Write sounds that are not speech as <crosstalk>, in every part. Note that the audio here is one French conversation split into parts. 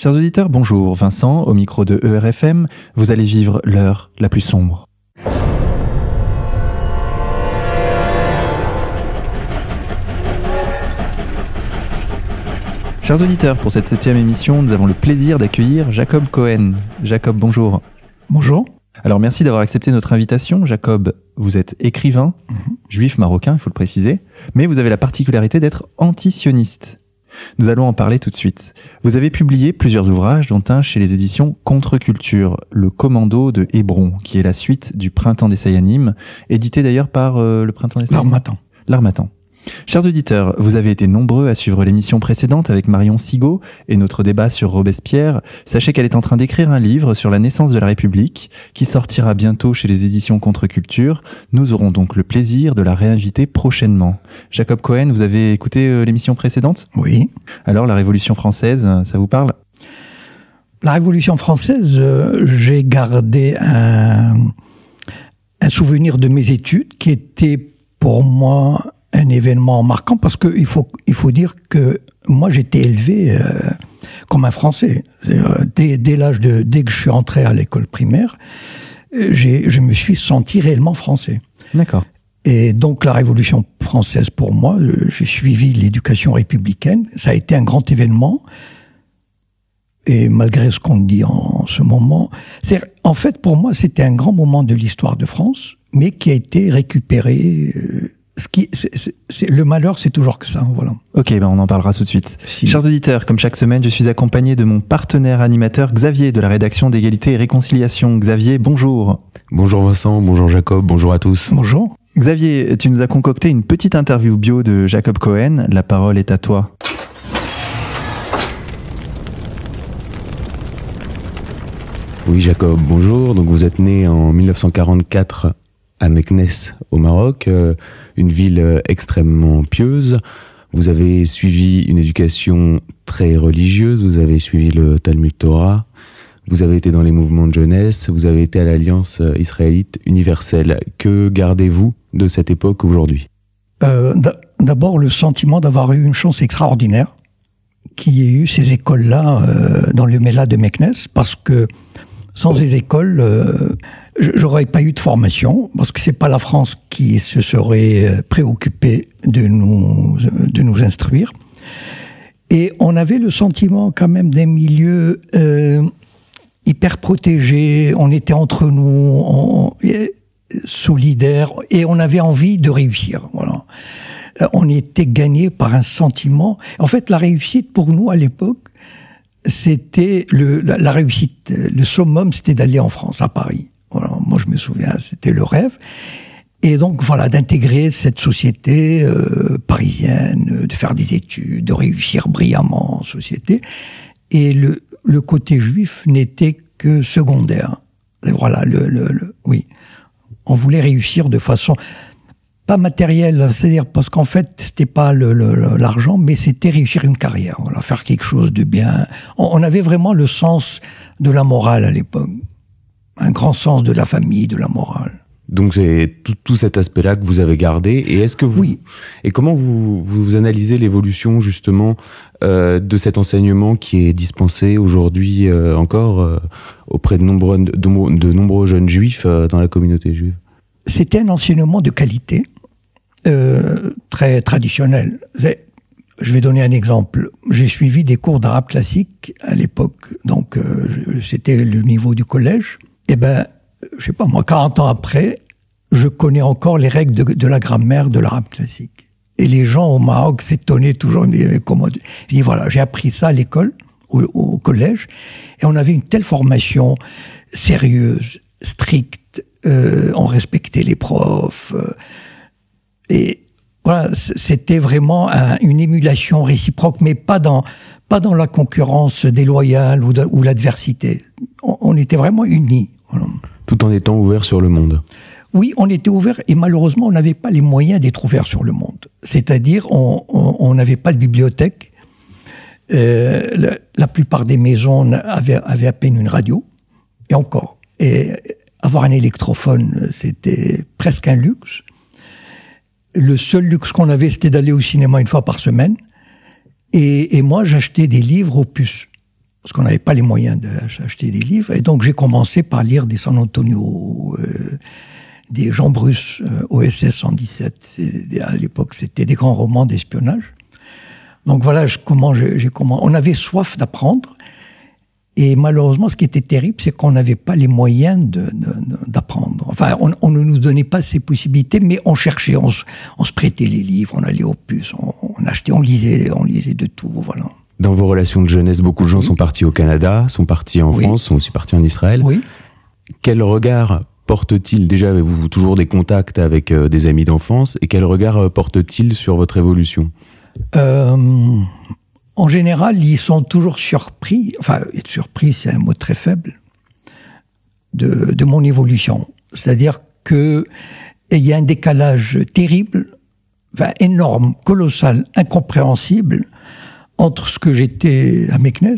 Chers auditeurs, bonjour. Vincent, au micro de ERFM, vous allez vivre l'heure la plus sombre. Chers auditeurs, pour cette septième émission, nous avons le plaisir d'accueillir Jacob Cohen. Jacob, bonjour. Bonjour. Alors merci d'avoir accepté notre invitation. Jacob, vous êtes écrivain, juif marocain, il faut le préciser, mais vous avez la particularité d'être anti-sioniste. Nous allons en parler tout de suite. Vous avez publié plusieurs ouvrages, dont un chez les éditions Contre-Culture, Le Commando de Hébron, qui est la suite du Printemps des Sayanim, édité d'ailleurs par euh, le Printemps des Sayanim. L'Armatan. L'Armatan. Chers auditeurs, vous avez été nombreux à suivre l'émission précédente avec Marion Sigaud et notre débat sur Robespierre. Sachez qu'elle est en train d'écrire un livre sur la naissance de la République qui sortira bientôt chez les éditions Contre-Culture. Nous aurons donc le plaisir de la réinviter prochainement. Jacob Cohen, vous avez écouté euh, l'émission précédente? Oui. Alors, la Révolution française, euh, ça vous parle? La Révolution française, euh, j'ai gardé un, un souvenir de mes études qui était pour moi un événement marquant parce qu'il faut, il faut dire que moi j'étais élevé euh, comme un Français. C'est-à-dire, Dès, dès l'âge de dès que je suis entré à l'école primaire, euh, j'ai, je me suis senti réellement français. D'accord. Et donc la Révolution française, pour moi, euh, j'ai suivi l'éducation républicaine. Ça a été un grand événement. Et malgré ce qu'on dit en, ce moment, en fait pour moi c'était un grand moment de l'histoire de France, mais qui a été récupéré. euh, ce qui, c'est- c'est- c'est- le malheur, c'est toujours que ça. Voilà. Ok, ben on en parlera tout de suite. Si. Chers auditeurs, comme chaque semaine, je suis accompagné de mon partenaire animateur Xavier de la rédaction d'égalité et réconciliation. Xavier, bonjour. Bonjour Vincent, bonjour Jacob, bonjour à tous. Bonjour. Xavier, tu nous as concocté une petite interview bio de Jacob Cohen. La parole est à toi. Oui Jacob, bonjour. Donc vous êtes né en 1944 à Meknès au Maroc, euh, une ville euh, extrêmement pieuse. Vous avez suivi une éducation très religieuse, vous avez suivi le Talmud Torah, vous avez été dans les mouvements de jeunesse, vous avez été à l'Alliance euh, israélite universelle. Que gardez-vous de cette époque aujourd'hui? D'a- D'abord, le sentiment d'avoir eu une chance extraordinaire qui ait eu ces écoles-là dans le Mela de Meknès, parce que sans ces écoles, j'aurais pas eu de formation, parce que c'est pas la France qui se serait euh, préoccupée de nous, de nous instruire. Et on avait le sentiment quand même d'un milieu euh, hyper protégé, on était entre nous, on, solidaires, et on avait envie de réussir. Voilà. Euh, On était gagné par un sentiment. En fait, la réussite pour nous à l'époque, c'était le, la, réussite, le summum, c'était d'aller en France, à Paris. Voilà. Moi, je me souviens, c'était le rêve. Et donc, voilà, d'intégrer cette société euh, parisienne, euh, de faire des études, de réussir brillamment en société. Et le, le côté juif n'était que secondaire. Voilà, le, le, le- oui. On voulait réussir de façon pas matérielle, c'est-à-dire parce qu'en fait, c'était pas l'argent, mais c'était réussir une carrière, voilà, faire quelque chose de bien. On avait vraiment le sens de la morale à l'époque, un grand sens de la famille, de la morale. Donc c'est tout, tout cet aspect-là que vous avez gardé. Et est-ce que vous Oui. et comment vous, vous analysez l'évolution justement euh, de cet enseignement qui est dispensé aujourd'hui euh, encore euh, auprès de nombreux de, de nombreux jeunes juifs dans la communauté juive? C'était un enseignement de qualité, très traditionnel. Je vais donner un exemple. J'ai suivi des cours d'arabe classique à l'époque, donc c'était le niveau du collège. Et ben, je sais pas moi, 40 ans après, je connais encore les règles de, la grammaire de l'arabe classique. Et les gens au Maroc s'étonnaient toujours. ils disaient, comment Je dis voilà, j'ai appris ça à l'école, au, collège, et on avait une telle formation sérieuse, stricte. euh, on respectait les profs. euh, et voilà, c'était vraiment un- une émulation réciproque, mais pas dans pas dans la concurrence déloyale ou, ou l'adversité. On était vraiment unis. Voilà. tout en étant ouvert sur le monde. Oui, on était ouvert et malheureusement, on n'avait pas les moyens d'être ouvert sur le monde. C'est-à-dire, on n'avait pas de bibliothèque. Euh, la, la plupart des maisons avaient, avaient à peine une radio, et encore. Et avoir un électrophone, c'était presque un luxe. Le seul luxe qu'on avait, c'était d'aller au cinéma une fois par semaine. Et, et moi, j'achetais des livres aux puces. Parce qu'on n'avait pas les moyens d'acheter des livres. Et donc j'ai commencé par lire des San Antonio, euh, des Jean Bruce, euh, OSS 117. À l'époque, c'était des grands romans d'espionnage. Donc voilà comment j'ai comment. On avait soif d'apprendre. Et malheureusement, ce qui était terrible, c'est qu'on n'avait pas les moyens d'apprendre. Enfin, on, ne nous donnait pas ces possibilités, mais on cherchait, on, se prêtait les livres, on allait au puces, on, on, achetait, on lisait, on lisait de tout, voilà. Dans vos relations de jeunesse, beaucoup de gens sont partis au Canada, sont partis en France, sont aussi partis en Israël. Oui. Quel regard porte-t-il Déjà, avez-vous toujours des contacts avec euh, des amis d'enfance Et quel regard euh, porte-t-il sur votre évolution? Euh, En général, ils sont toujours surpris. Enfin, être surpris, c'est un mot très faible de, de mon évolution. C'est-à-dire que il y a un décalage terrible, enfin, énorme, colossal, incompréhensible entre ce que j'étais à Meknes,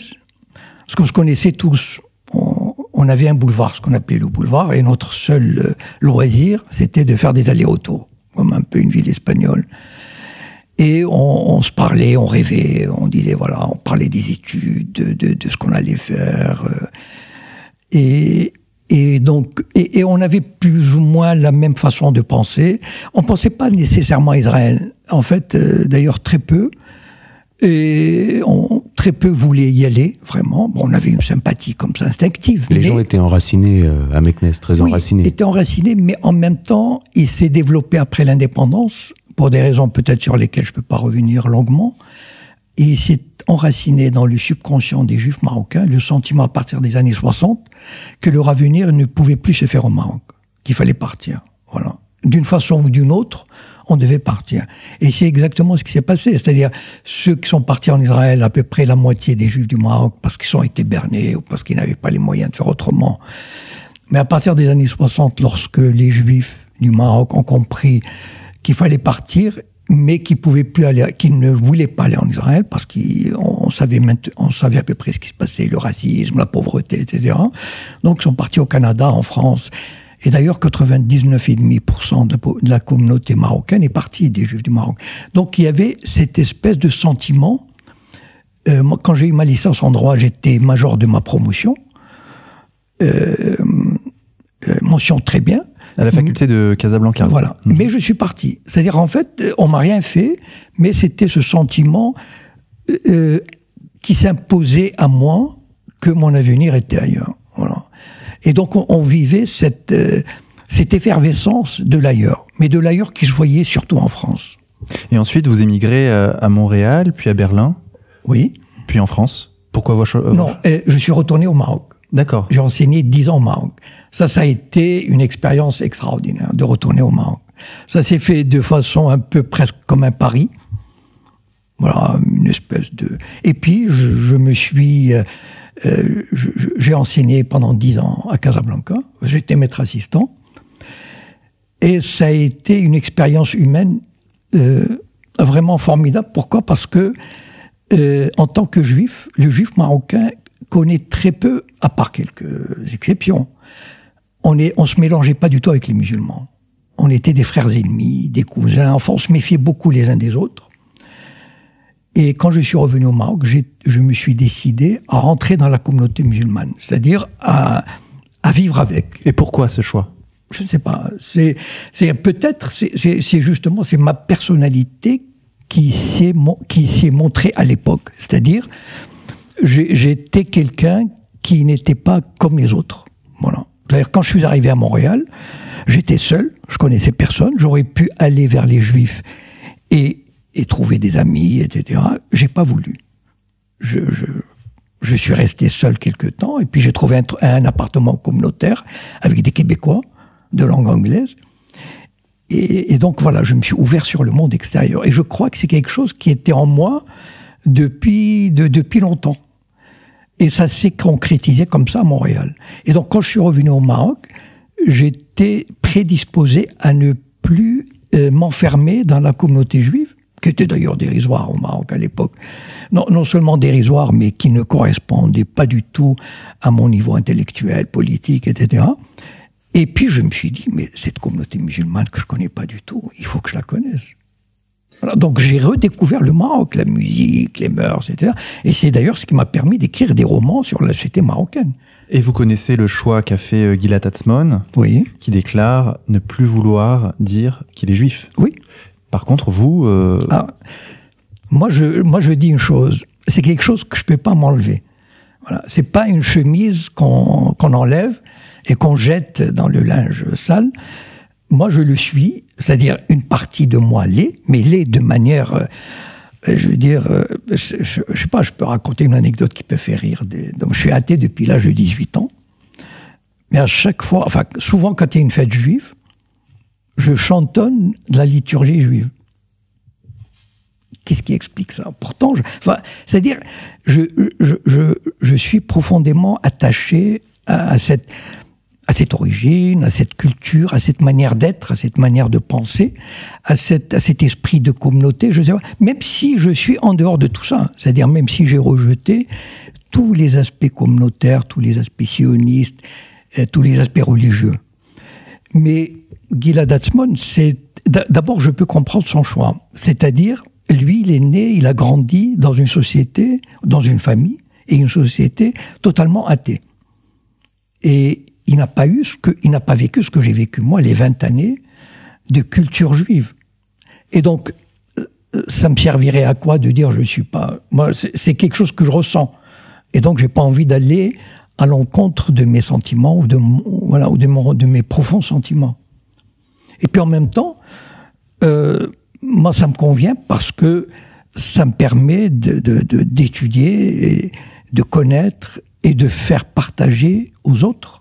ce qu'on se connaissait tous. On, avait un boulevard, ce qu'on appelait le boulevard, et notre seul euh, loisir, c'était de faire des allers-retours, comme un peu une ville espagnole. Et on, se parlait, on rêvait, on disait, voilà, on parlait des études, de, ce qu'on allait faire. Euh. Et, et donc, et, on avait plus ou moins la même façon de penser. On pensait pas nécessairement à Israël. En fait, euh, d'ailleurs, très peu. Et on, très peu voulaient y aller, vraiment. Bon, on avait une sympathie comme ça, instinctive. Les gens étaient enracinés euh, à Meknes, très oui, enracinés. étaient enracinés, mais en même temps, il s'est développé après l'indépendance, pour des raisons peut-être sur lesquelles je ne peux pas revenir longuement. Et il s'est enraciné dans le subconscient des juifs marocains le sentiment à partir des années 60 que leur avenir ne pouvait plus se faire au Maroc, qu'il fallait partir. Voilà. D'une façon ou d'une autre, on devait partir. Et c'est exactement ce qui s'est passé. C'est-à-dire, ceux qui sont partis en Israël, à peu près la moitié des Juifs du Maroc, parce qu'ils ont été bernés ou parce qu'ils n'avaient pas les moyens de faire autrement. Mais à partir des années 60, lorsque les Juifs du Maroc ont compris qu'il fallait partir, mais qu'ils pouvaient plus aller, ne voulaient pas aller en Israël parce qu'on savait, on savait à peu près ce qui se passait, le racisme, la pauvreté, etc. Donc ils sont partis au Canada, en France. Et d'ailleurs, 99,5% de la communauté marocaine est partie des Juifs du Maroc. Donc il y avait cette espèce de sentiment. Euh, moi, quand j'ai eu ma licence en droit, j'étais major de ma promotion. Euh, euh, mention très bien. À la faculté de Casablanca. Voilà. Mmh. Mais je suis parti. C'est-à-dire, en fait, on m'a rien fait, mais c'était ce sentiment qui s'imposait à moi que mon avenir était ailleurs. Voilà. Et donc on, vivait cette, euh, cette effervescence de l'ailleurs, mais de l'ailleurs qui se voyait surtout en France. Et ensuite, vous émigrez euh, à Montréal, puis à Berlin. Oui. Puis en France. Pourquoi votre choix Non, je suis retourné au Maroc. D'accord. J'ai enseigné dix ans au Maroc. Ça, ça a été une expérience extraordinaire de retourner au Maroc. Ça s'est fait de façon un peu presque comme un pari. Voilà, une espèce de. Et puis, je, je me suis euh, j'ai enseigné pendant dix ans à Casablanca. J'étais maître assistant. Et ça a été une expérience humaine euh, vraiment formidable. Pourquoi? Parce que, euh, en tant que juif, le juif marocain connaît très peu, à part quelques exceptions, on ne on se mélangeait pas du tout avec les musulmans. On était des frères ennemis, des cousins. Enfin, on se méfiait beaucoup les uns des autres. Et quand je suis revenu au Maroc, je me suis décidé à rentrer dans la communauté musulmane, c'est-à-dire à, à, vivre avec. Et pourquoi ce choix? Je ne sais pas. C'est peut-être, c'est justement, c'est ma personnalité qui s'est qui s'est montrée à l'époque. C'est-à-dire, j'étais quelqu'un qui n'était pas comme les autres. Voilà. Quand je suis arrivé à Montréal, j'étais seul, je connaissais personne, j'aurais pu aller vers les Juifs et et trouver des amis, etc. J'ai pas voulu. Je, je, suis resté seul quelque temps, et puis j'ai trouvé un, appartement communautaire avec des Québécois de langue anglaise. Et, donc voilà, je me suis ouvert sur le monde extérieur. Et je crois que c'est quelque chose qui était en moi depuis, de, depuis longtemps. Et ça s'est concrétisé comme ça à Montréal. Et donc quand je suis revenu au Maroc, j'étais prédisposé à ne plus euh, m'enfermer dans la communauté juive, qui était d'ailleurs dérisoire au Maroc à l'époque. Non, non seulement dérisoire, mais qui ne correspondait pas du tout à mon niveau intellectuel, politique, etc. Et puis je me suis dit, mais cette communauté musulmane que je connais pas du tout, il faut que je la connaisse. Voilà, donc j'ai redécouvert le Maroc, la musique, les mœurs, etc. Et c'est d'ailleurs ce qui m'a permis d'écrire des romans sur la société marocaine. Et vous connaissez le choix qu'a fait euh, Gilad Atzmon, Oui, qui déclare ne plus vouloir dire qu'il est juif. oui. Par contre, vous, euh, Ah, moi, je, moi, je dis une chose. C'est quelque chose que je peux pas m'enlever. Voilà. C'est pas une chemise qu'on enlève et qu'on jette dans le linge sale. Moi, je le suis, c'est-à-dire une partie de moi l'est, mais l'est de manière, euh, je veux dire, euh, je, je sais pas, je peux raconter une anecdote qui peut faire rire. Donc, je suis athée depuis l'âge de 18 ans. Mais à chaque fois, enfin, souvent quand il y a une fête juive, je chantonne la liturgie juive. Qu'est-ce qui explique ça? Pourtant, je- c'est-à-dire, je, je, je, suis profondément attaché à, cette, à cette origine, à cette culture, à cette manière d'être, à cette manière de penser, à, cette, à cet esprit de communauté, même si je suis en dehors de tout ça, c'est-à-dire même si j'ai rejeté tous les aspects communautaires, tous les aspects sionistes, euh, tous les aspects religieux. Mais Gilad Atzmon, c'est d'a- d'abord je peux comprendre son choix, c'est-à-dire lui, il est né, il a grandi dans une société, dans une famille et une société totalement athée. Et il n'a pas eu ce que, il n'a pas vécu ce que j'ai vécu moi, les 20 années de culture juive. Et donc, euh, ça me servirait à quoi de dire je suis pas. Moi, c'est quelque chose que je ressens. Et donc, j'ai pas envie d'aller à l'encontre de mes sentiments ou de, voilà, ou de mes profonds sentiments. Et puis en même temps, euh, moi, ça me convient parce que ça me permet d'étudier, de, de, et de connaître et de faire partager aux autres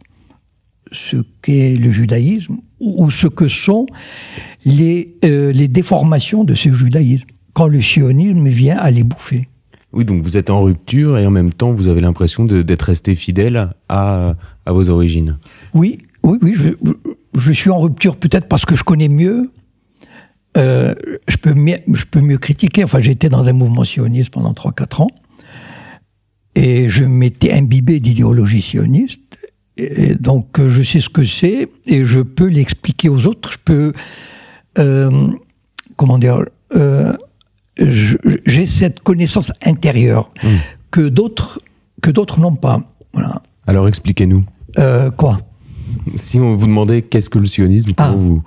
ce qu'est le judaïsme ou, ce que sont les, euh, les déformations de ce judaïsme quand le sionisme vient à les bouffer. Oui, donc vous êtes en rupture et en même temps vous avez l'impression de- d'être resté fidèle à, à vos origines. Oui, oui, oui, je, je suis en rupture peut-être parce que je connais mieux. euh, je, peux mieux je peux mieux critiquer. Enfin, j'étais dans un mouvement sioniste pendant 3-4 ans. Et je m'étais imbibé d'idéologie sioniste. Et donc, je sais ce que c'est et je peux l'expliquer aux autres. Je peux. euh, comment dire euh, J'ai cette connaissance intérieure que d'autres que d'autres n'ont pas. Voilà. Alors expliquez-nous. Quoi? Si on vous demandait qu'est-ce que le sionisme pour Ah. vous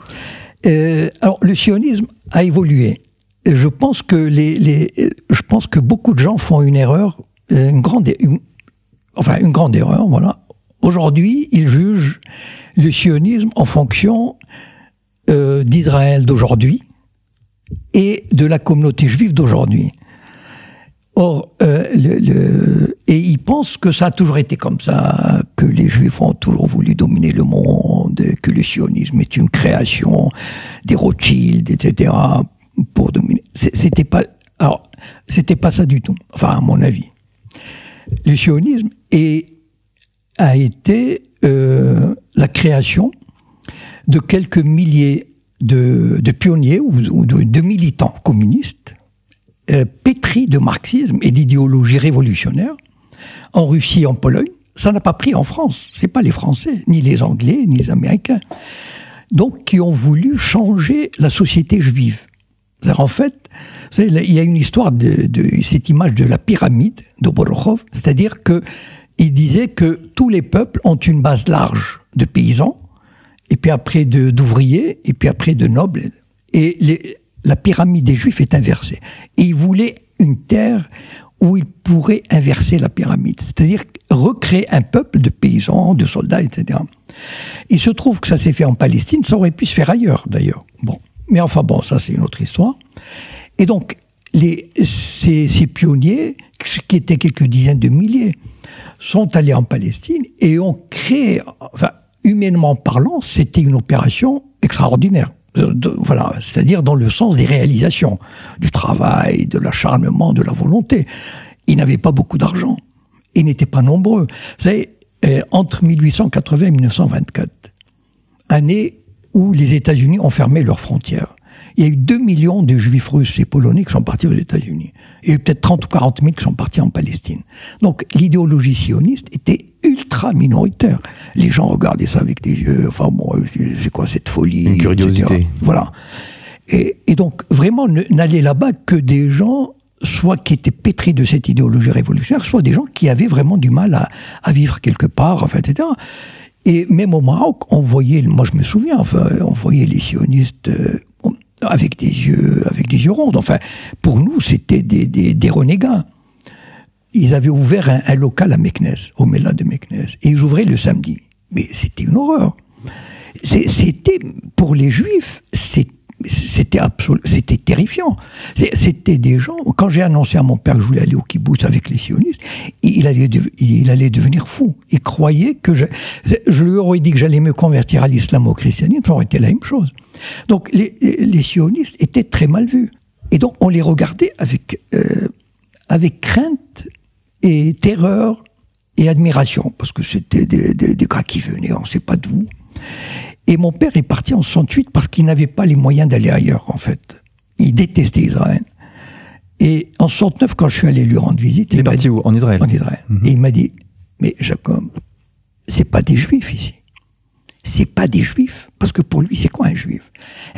Euh, alors, le sionisme a évolué. Et Je pense que les, les, je pense que beaucoup de gens font une erreur, euh, une grande, une- enfin une grande erreur, voilà. Aujourd'hui, ils jugent le sionisme en fonction euh, d'Israël d'aujourd'hui et de la communauté juive d'aujourd'hui. Or, euh, le, le- et ils pensent que ça a toujours été comme ça, que les Juifs ont toujours voulu dominer le monde, que le sionisme est une création des Rothschild, etc. pour dominer. C'était pas, alors, c'était pas ça du tout. Enfin, à mon avis, le sionisme est, a été euh, la création de quelques milliers de, de pionniers ou, de militants communistes euh, pétris de marxisme et d'idéologie révolutionnaire en Russie en Pologne. Ça n'a pas pris en France. C'est pas les Français, ni les Anglais, ni les Américains. Donc, qui ont voulu changer la société juive. En fait, il y a une histoire de, cette image de la pyramide de Borokhov, c'est-à-dire que il disait que tous les peuples ont une base large de paysans, et puis après d'ouvriers, et puis après de nobles. Et les- la pyramide des Juifs est inversée. Et il voulait une terre où il pourrait inverser la pyramide, c'est-à-dire recréer un peuple de paysans, de soldats, etc. Il se trouve que ça s'est fait en Palestine, ça aurait pu se faire ailleurs d'ailleurs. Bon, mais enfin bon, ça c'est une autre histoire. Et donc, ces, ces pionniers, qui étaient quelques dizaines de milliers, sont allés en Palestine et ont créé, enfin, humainement parlant, c'était une opération extraordinaire. Euh, voilà, c'est-à-dire dans le sens des réalisations, du travail, de l'acharnement, de la volonté. Ils n'avaient pas beaucoup d'argent. Ils n'étaient pas nombreux. Savez, euh, entre 1880 et 1924, année où les États-Unis ont fermé leurs frontières. Il y a eu 2 millions de juifs russes et polonais qui sont partis aux États-Unis. Il y a eu peut-être 30 ou 40 000 qui sont partis en Palestine. Donc l'idéologie sioniste était ultra minoritaire. Les gens regardaient ça avec des yeux, enfin bon, c'est quoi cette folie Une curiosité. etc. Voilà. Et, et donc, vraiment, n'allaient là-bas que des gens, soit qui étaient pétris de cette idéologie révolutionnaire, soit des gens qui avaient vraiment du mal à, à vivre quelque part, enfin, etc. Et même au Maroc, on voyait, moi je me souviens, enfin, on voyait les sionistes euh, avec des yeux, avec des yeux ronds. Enfin, pour nous, c'était des, des, des renégats. Ils avaient ouvert un, local à Meknes, au Mela de Meknes, et ils ouvraient le samedi. Mais c'était une horreur. C'était, pour les juifs, c'était c'était terrifiant. C'était des gens, quand j'ai annoncé à mon père que je voulais aller au kibbutz avec les sionistes, il allait, il allait devenir fou. Il croyait que je, je lui aurais dit que j'allais me convertir à l'islam, au christianisme, ça aurait été la même chose. Donc les, les sionistes étaient très mal vus. Et donc on les regardait avec, euh, avec crainte et terreur et admiration, parce que c'était des, des- des gars qui venaient, on ne sait pas d'où. Et mon père est parti en 68 parce qu'il n'avait pas les moyens d'aller ailleurs, en fait. Il détestait Israël. Et en 69, quand je suis allé lui rendre visite, Il est parti dit- où? En Israël en Israël. Et il m'a dit, mais Jacob, c'est pas des juifs ici. C'est pas des juifs. Parce que pour lui, c'est quoi un juif?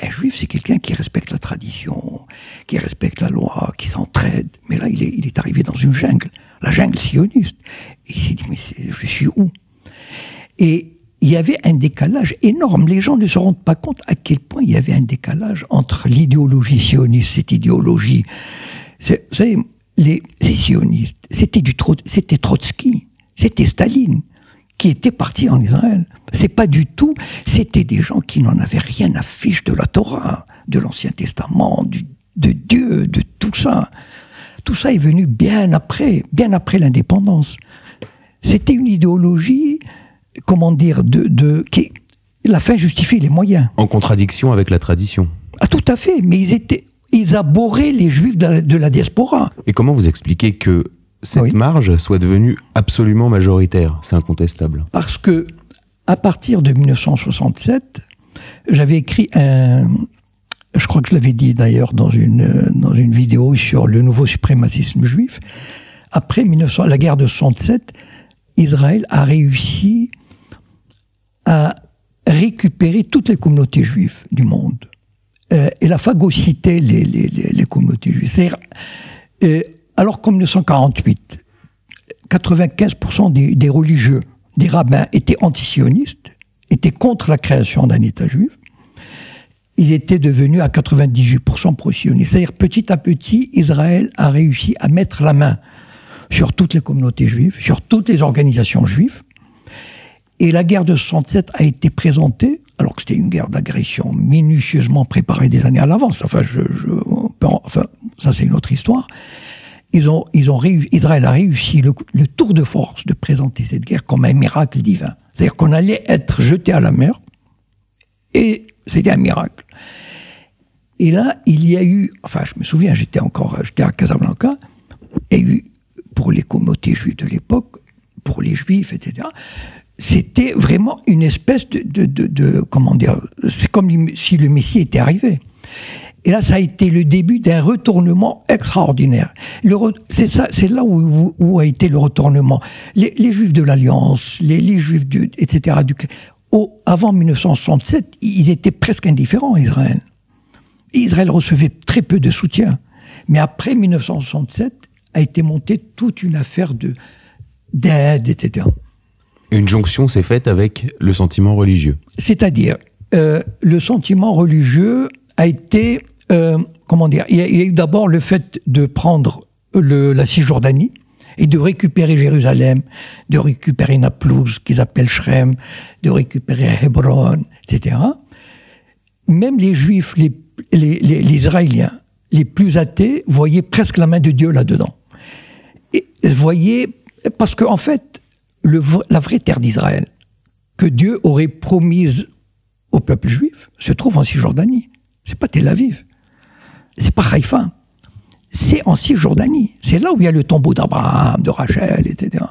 Un juif, c'est quelqu'un qui respecte la tradition, qui respecte la loi, qui s'entraide. Mais là, il est, il est arrivé dans une jungle, la jungle sioniste. Il s'est dit, mais je suis où? Et il y avait un décalage énorme. Les gens ne se rendent pas compte à quel point il y avait un décalage entre l'idéologie sioniste, cette idéologie. Vous savez, les, sionistes, c'était du c'était Trotsky, c'était Staline qui était parti en Israël. C'est pas du tout. C'était des gens qui n'en avaient rien à fiche de la Torah, de l'Ancien Testament, de Dieu, de tout ça. Tout ça est venu bien après, bien après l'indépendance. C'était une idéologie, comment dire, de, de qui, la fin justifie les moyens. En contradiction avec la tradition. Ah, tout à fait. Mais ils étaient, ils abhorraient les juifs de la, de la diaspora. Et comment vous expliquez que cette Oui. marge soit devenue absolument majoritaire? C'est incontestable. Parce que, à partir de 1967, j'avais écrit un. Je crois que je l'avais dit d'ailleurs dans une, euh, dans une vidéo sur le nouveau suprémacisme juif. Après 1900, la guerre de 67, Israël a réussi à récupérer toutes les communautés juives du monde. Euh, et la phagocyté les, les, les, communautés juives. C'est-à-dire, euh, alors qu'en 1948, 95% des, des religieux, des rabbins étaient antisionistes, étaient contre la création d'un État juif. Ils étaient devenus à 98% pro-sionistes. C'est-à-dire petit à petit, Israël a réussi à mettre la main sur toutes les communautés juives, sur toutes les organisations juives. Et la guerre de 67 a été présentée, alors que c'était une guerre d'agression minutieusement préparée des années à l'avance. Enfin, je, je- enfin, ça c'est une autre histoire. Ils ont, ils ont réussi, Israël a réussi le, le tour de force de présenter cette guerre comme un miracle divin. C'est-à-dire qu'on allait être jeté à la mer, et c'était un miracle. Et là, il y a eu, enfin, je me souviens, j'étais encore, j'étais à Casablanca, a eu, pour les communautés juives de l'époque, pour les juifs, etc., c'était vraiment une espèce de, comment dire, c'est comme si le Messie était arrivé. Et là, ça a été le début d'un retournement extraordinaire. C'est là où, a été le retournement. Les, Juifs de l'Alliance, les, Juifs etc. Du, au- avant 1967, ils étaient presque indifférents à Israël. Israël recevait très peu de soutien. Mais après 1967, a été montée toute une affaire de d'aide, etc. Une jonction s'est faite avec le sentiment religieux. C'est-à-dire, euh, le sentiment religieux a été, euh, comment dire, il y a, il y a eu d'abord le fait de prendre le- la Cisjordanie et de récupérer Jérusalem, de récupérer Naplouse, qu'ils appellent Shrem, de récupérer Hébron, etc. Même les Juifs, les, Israéliens, les plus athées, voyaient presque la main de Dieu là-dedans. Voyaient, parce qu'en en fait, la vraie terre d'Israël, que Dieu aurait promise au peuple juif se trouve en Cisjordanie. C'est pas Tel Aviv. C'est pas Haïfa. C'est en Cisjordanie. C'est là où il y a le tombeau d'Abraham, de Rachel, etc.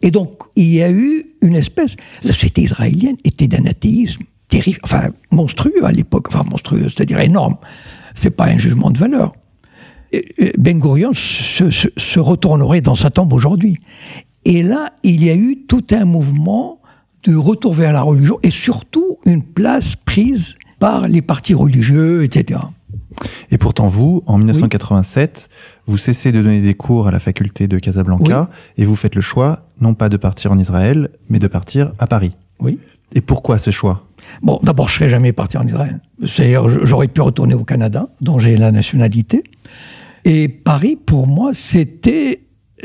Et donc, il y a eu une espèce. La société israélienne était d'un athéisme terrible, enfin, monstrueux à l'époque. Enfin, monstrueux, c'est-à-dire énorme. C'est pas un jugement de valeur. Ben Gurion se- se retournerait dans sa tombe aujourd'hui. Et là, il y a eu tout un mouvement de retour vers la religion et surtout une place prise par les partis religieux, etc. Et pourtant, vous, en 1987, vous cessez de donner des cours à la faculté de Casablanca et vous faites le choix, non pas de partir en Israël, mais de partir à Paris. Oui. Et pourquoi ce choix? Bon, d'abord, je serais jamais parti en Israël. C'est-à-dire, j'aurais pu retourner au Canada, dont j'ai la nationalité. Et Paris, pour moi, c'était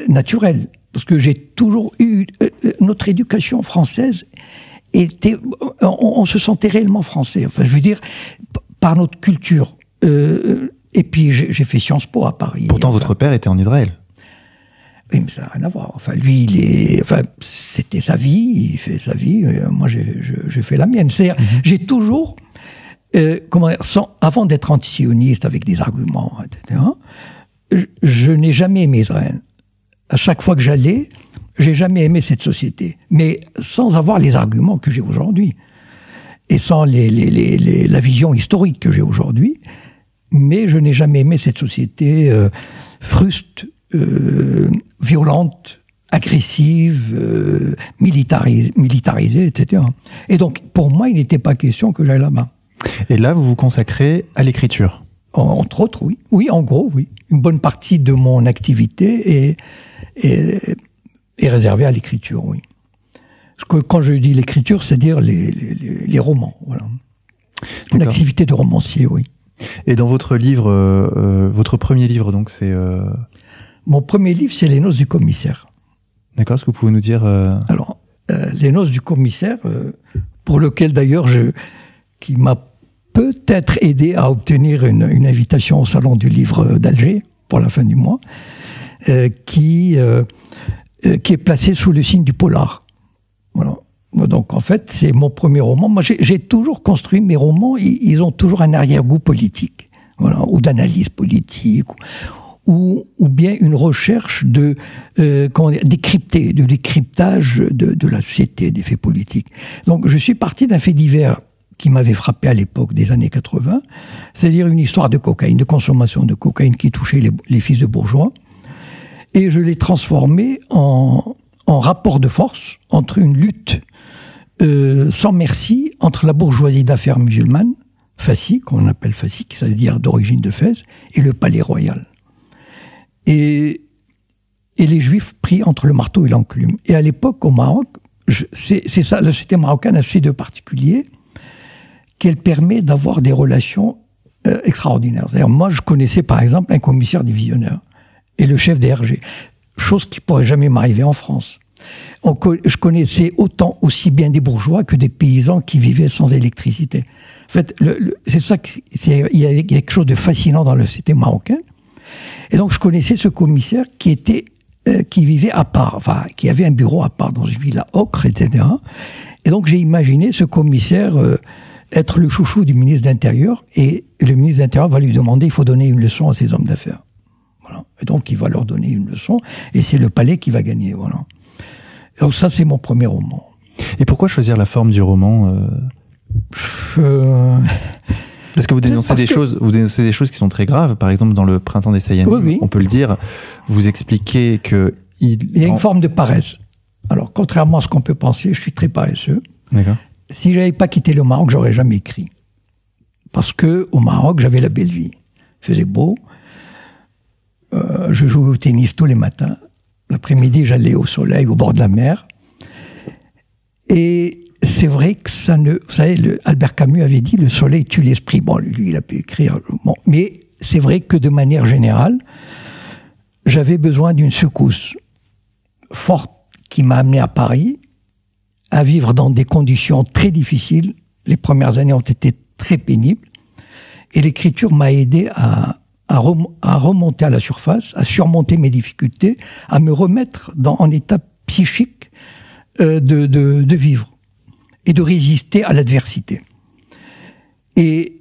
naturel. Parce que j'ai toujours eu. euh, euh, notre éducation française était. On, on se sentait réellement français. Enfin, je veux dire, par notre culture. Euh, et puis, j'ai fait Sciences Po à Paris. Pourtant, Enfin, votre père était en Israël. oui, mais ça n'a rien à voir. Enfin, lui, il est. Enfin, c'était sa vie, il fait sa vie. euh, moi, j'ai fait la mienne. C'est-à-dire, j'ai toujours. euh, comment dire, sans, avant d'être antisioniste avec des arguments, etc., je, je n'ai jamais aimé Israël. À chaque fois que j'allais, j'ai jamais aimé cette société. Mais sans avoir les arguments que j'ai aujourd'hui. Et sans les, les- les- les- la vision historique que j'ai aujourd'hui. Mais je n'ai jamais aimé cette société euh, fruste, euh, violente, agressive, euh, militarisée, etc. Et donc, pour moi, il n'était pas question que j'aille là-bas. Et là, vous vous consacrez à l'écriture. En- Entre autres, oui. Oui, en gros, oui. Une bonne partie de mon activité est, est, est réservée à l'écriture, oui. Parce que quand je dis l'écriture, c'est-à-dire les, les- les- les romans, voilà. Une activité de romancier, oui. Et dans votre livre, euh, euh, votre premier livre, donc, c'est. euh, Mon premier livre, c'est Les Noces du commissaire. D'accord, est-ce que vous pouvez nous dire. euh, Alors, Les Noces du commissaire, pour lequel d'ailleurs, je, qui m'a peut-être aidé à obtenir une, une invitation au Salon du Livre d'Alger pour la fin du mois, qui, qui est placé sous le signe du polar. Voilà. Donc en fait, c'est mon premier roman. Moi, j'ai toujours construit mes romans, ils, ont toujours un arrière-goût politique, voilà, ou d'analyse politique, ou, ou bien une recherche de euh, décrypter, de décryptage de, de la société, des faits politiques. Donc je suis parti d'un fait divers qui m'avait frappé à l'époque des années 80, c'est-à-dire une histoire de cocaïne, de consommation de cocaïne qui touchait les, les fils de bourgeois, et je l'ai transformé en, en rapport de force entre une lutte euh, sans merci entre la bourgeoisie d'affaires musulmane, Fassi, qu'on appelle Fassi, c'est-à-dire d'origine de Fès, et le palais royal. Et, les juifs pris entre le marteau et l'enclume. Et à l'époque, au Maroc, c'est ça, la société marocaine a ceci de particulier, qu'elle permet d'avoir des relations euh, extraordinaires. Moi, je connaissais par exemple un commissaire divisionnaire et le chef des RG, chose qui pourrait jamais m'arriver en France. Je connaissais autant aussi bien des bourgeois que des paysans qui vivaient sans électricité. En fait, le- le- c'est ça, il y avait quelque chose de fascinant dans la société marocaine. Et donc, je connaissais ce commissaire qui était, euh, qui vivait à part, enfin, qui avait un bureau à part dans une villa ocre, etc. Et donc, j'ai imaginé ce commissaire euh, être le chouchou du ministre de l'Intérieur, et le ministre de l'Intérieur va lui demander, il faut donner une leçon à ces hommes d'affaires. Voilà. Et donc, il va leur donner une leçon, et c'est le palais qui va gagner. Voilà. Donc, ça, c'est mon premier roman. Et pourquoi choisir la forme du roman euh, Euh, Parce que vous dénoncez des que- choses, vous dénoncez des choses qui sont très graves. Par exemple, dans le Printemps des Saiyans, Oui, oui. on peut le dire. Vous expliquez que il. il y a une en- forme de paresse. Alors, contrairement à ce qu'on peut penser, je suis très paresseux. D'accord. Si j'avais pas quitté le Maroc, j'aurais jamais écrit. Parce que au Maroc, j'avais la belle vie. Il faisait beau. Euh, je jouais au tennis tous les matins. L'après-midi, j'allais au soleil, au bord de la mer. Et c'est vrai que ça ne. Vous savez, Albert Camus avait dit le soleil tue l'esprit. Bon, lui, il a pu écrire. Bon, mais c'est vrai que de manière générale, j'avais besoin d'une secousse forte qui m'a amené à Paris, à vivre dans des conditions très difficiles. Les premières années ont été très pénibles. Et l'écriture m'a aidé à, à, rem- à remonter à la surface, à surmonter mes difficultés, à me remettre en état psychique euh, de, vivre et de résister à l'adversité. Et,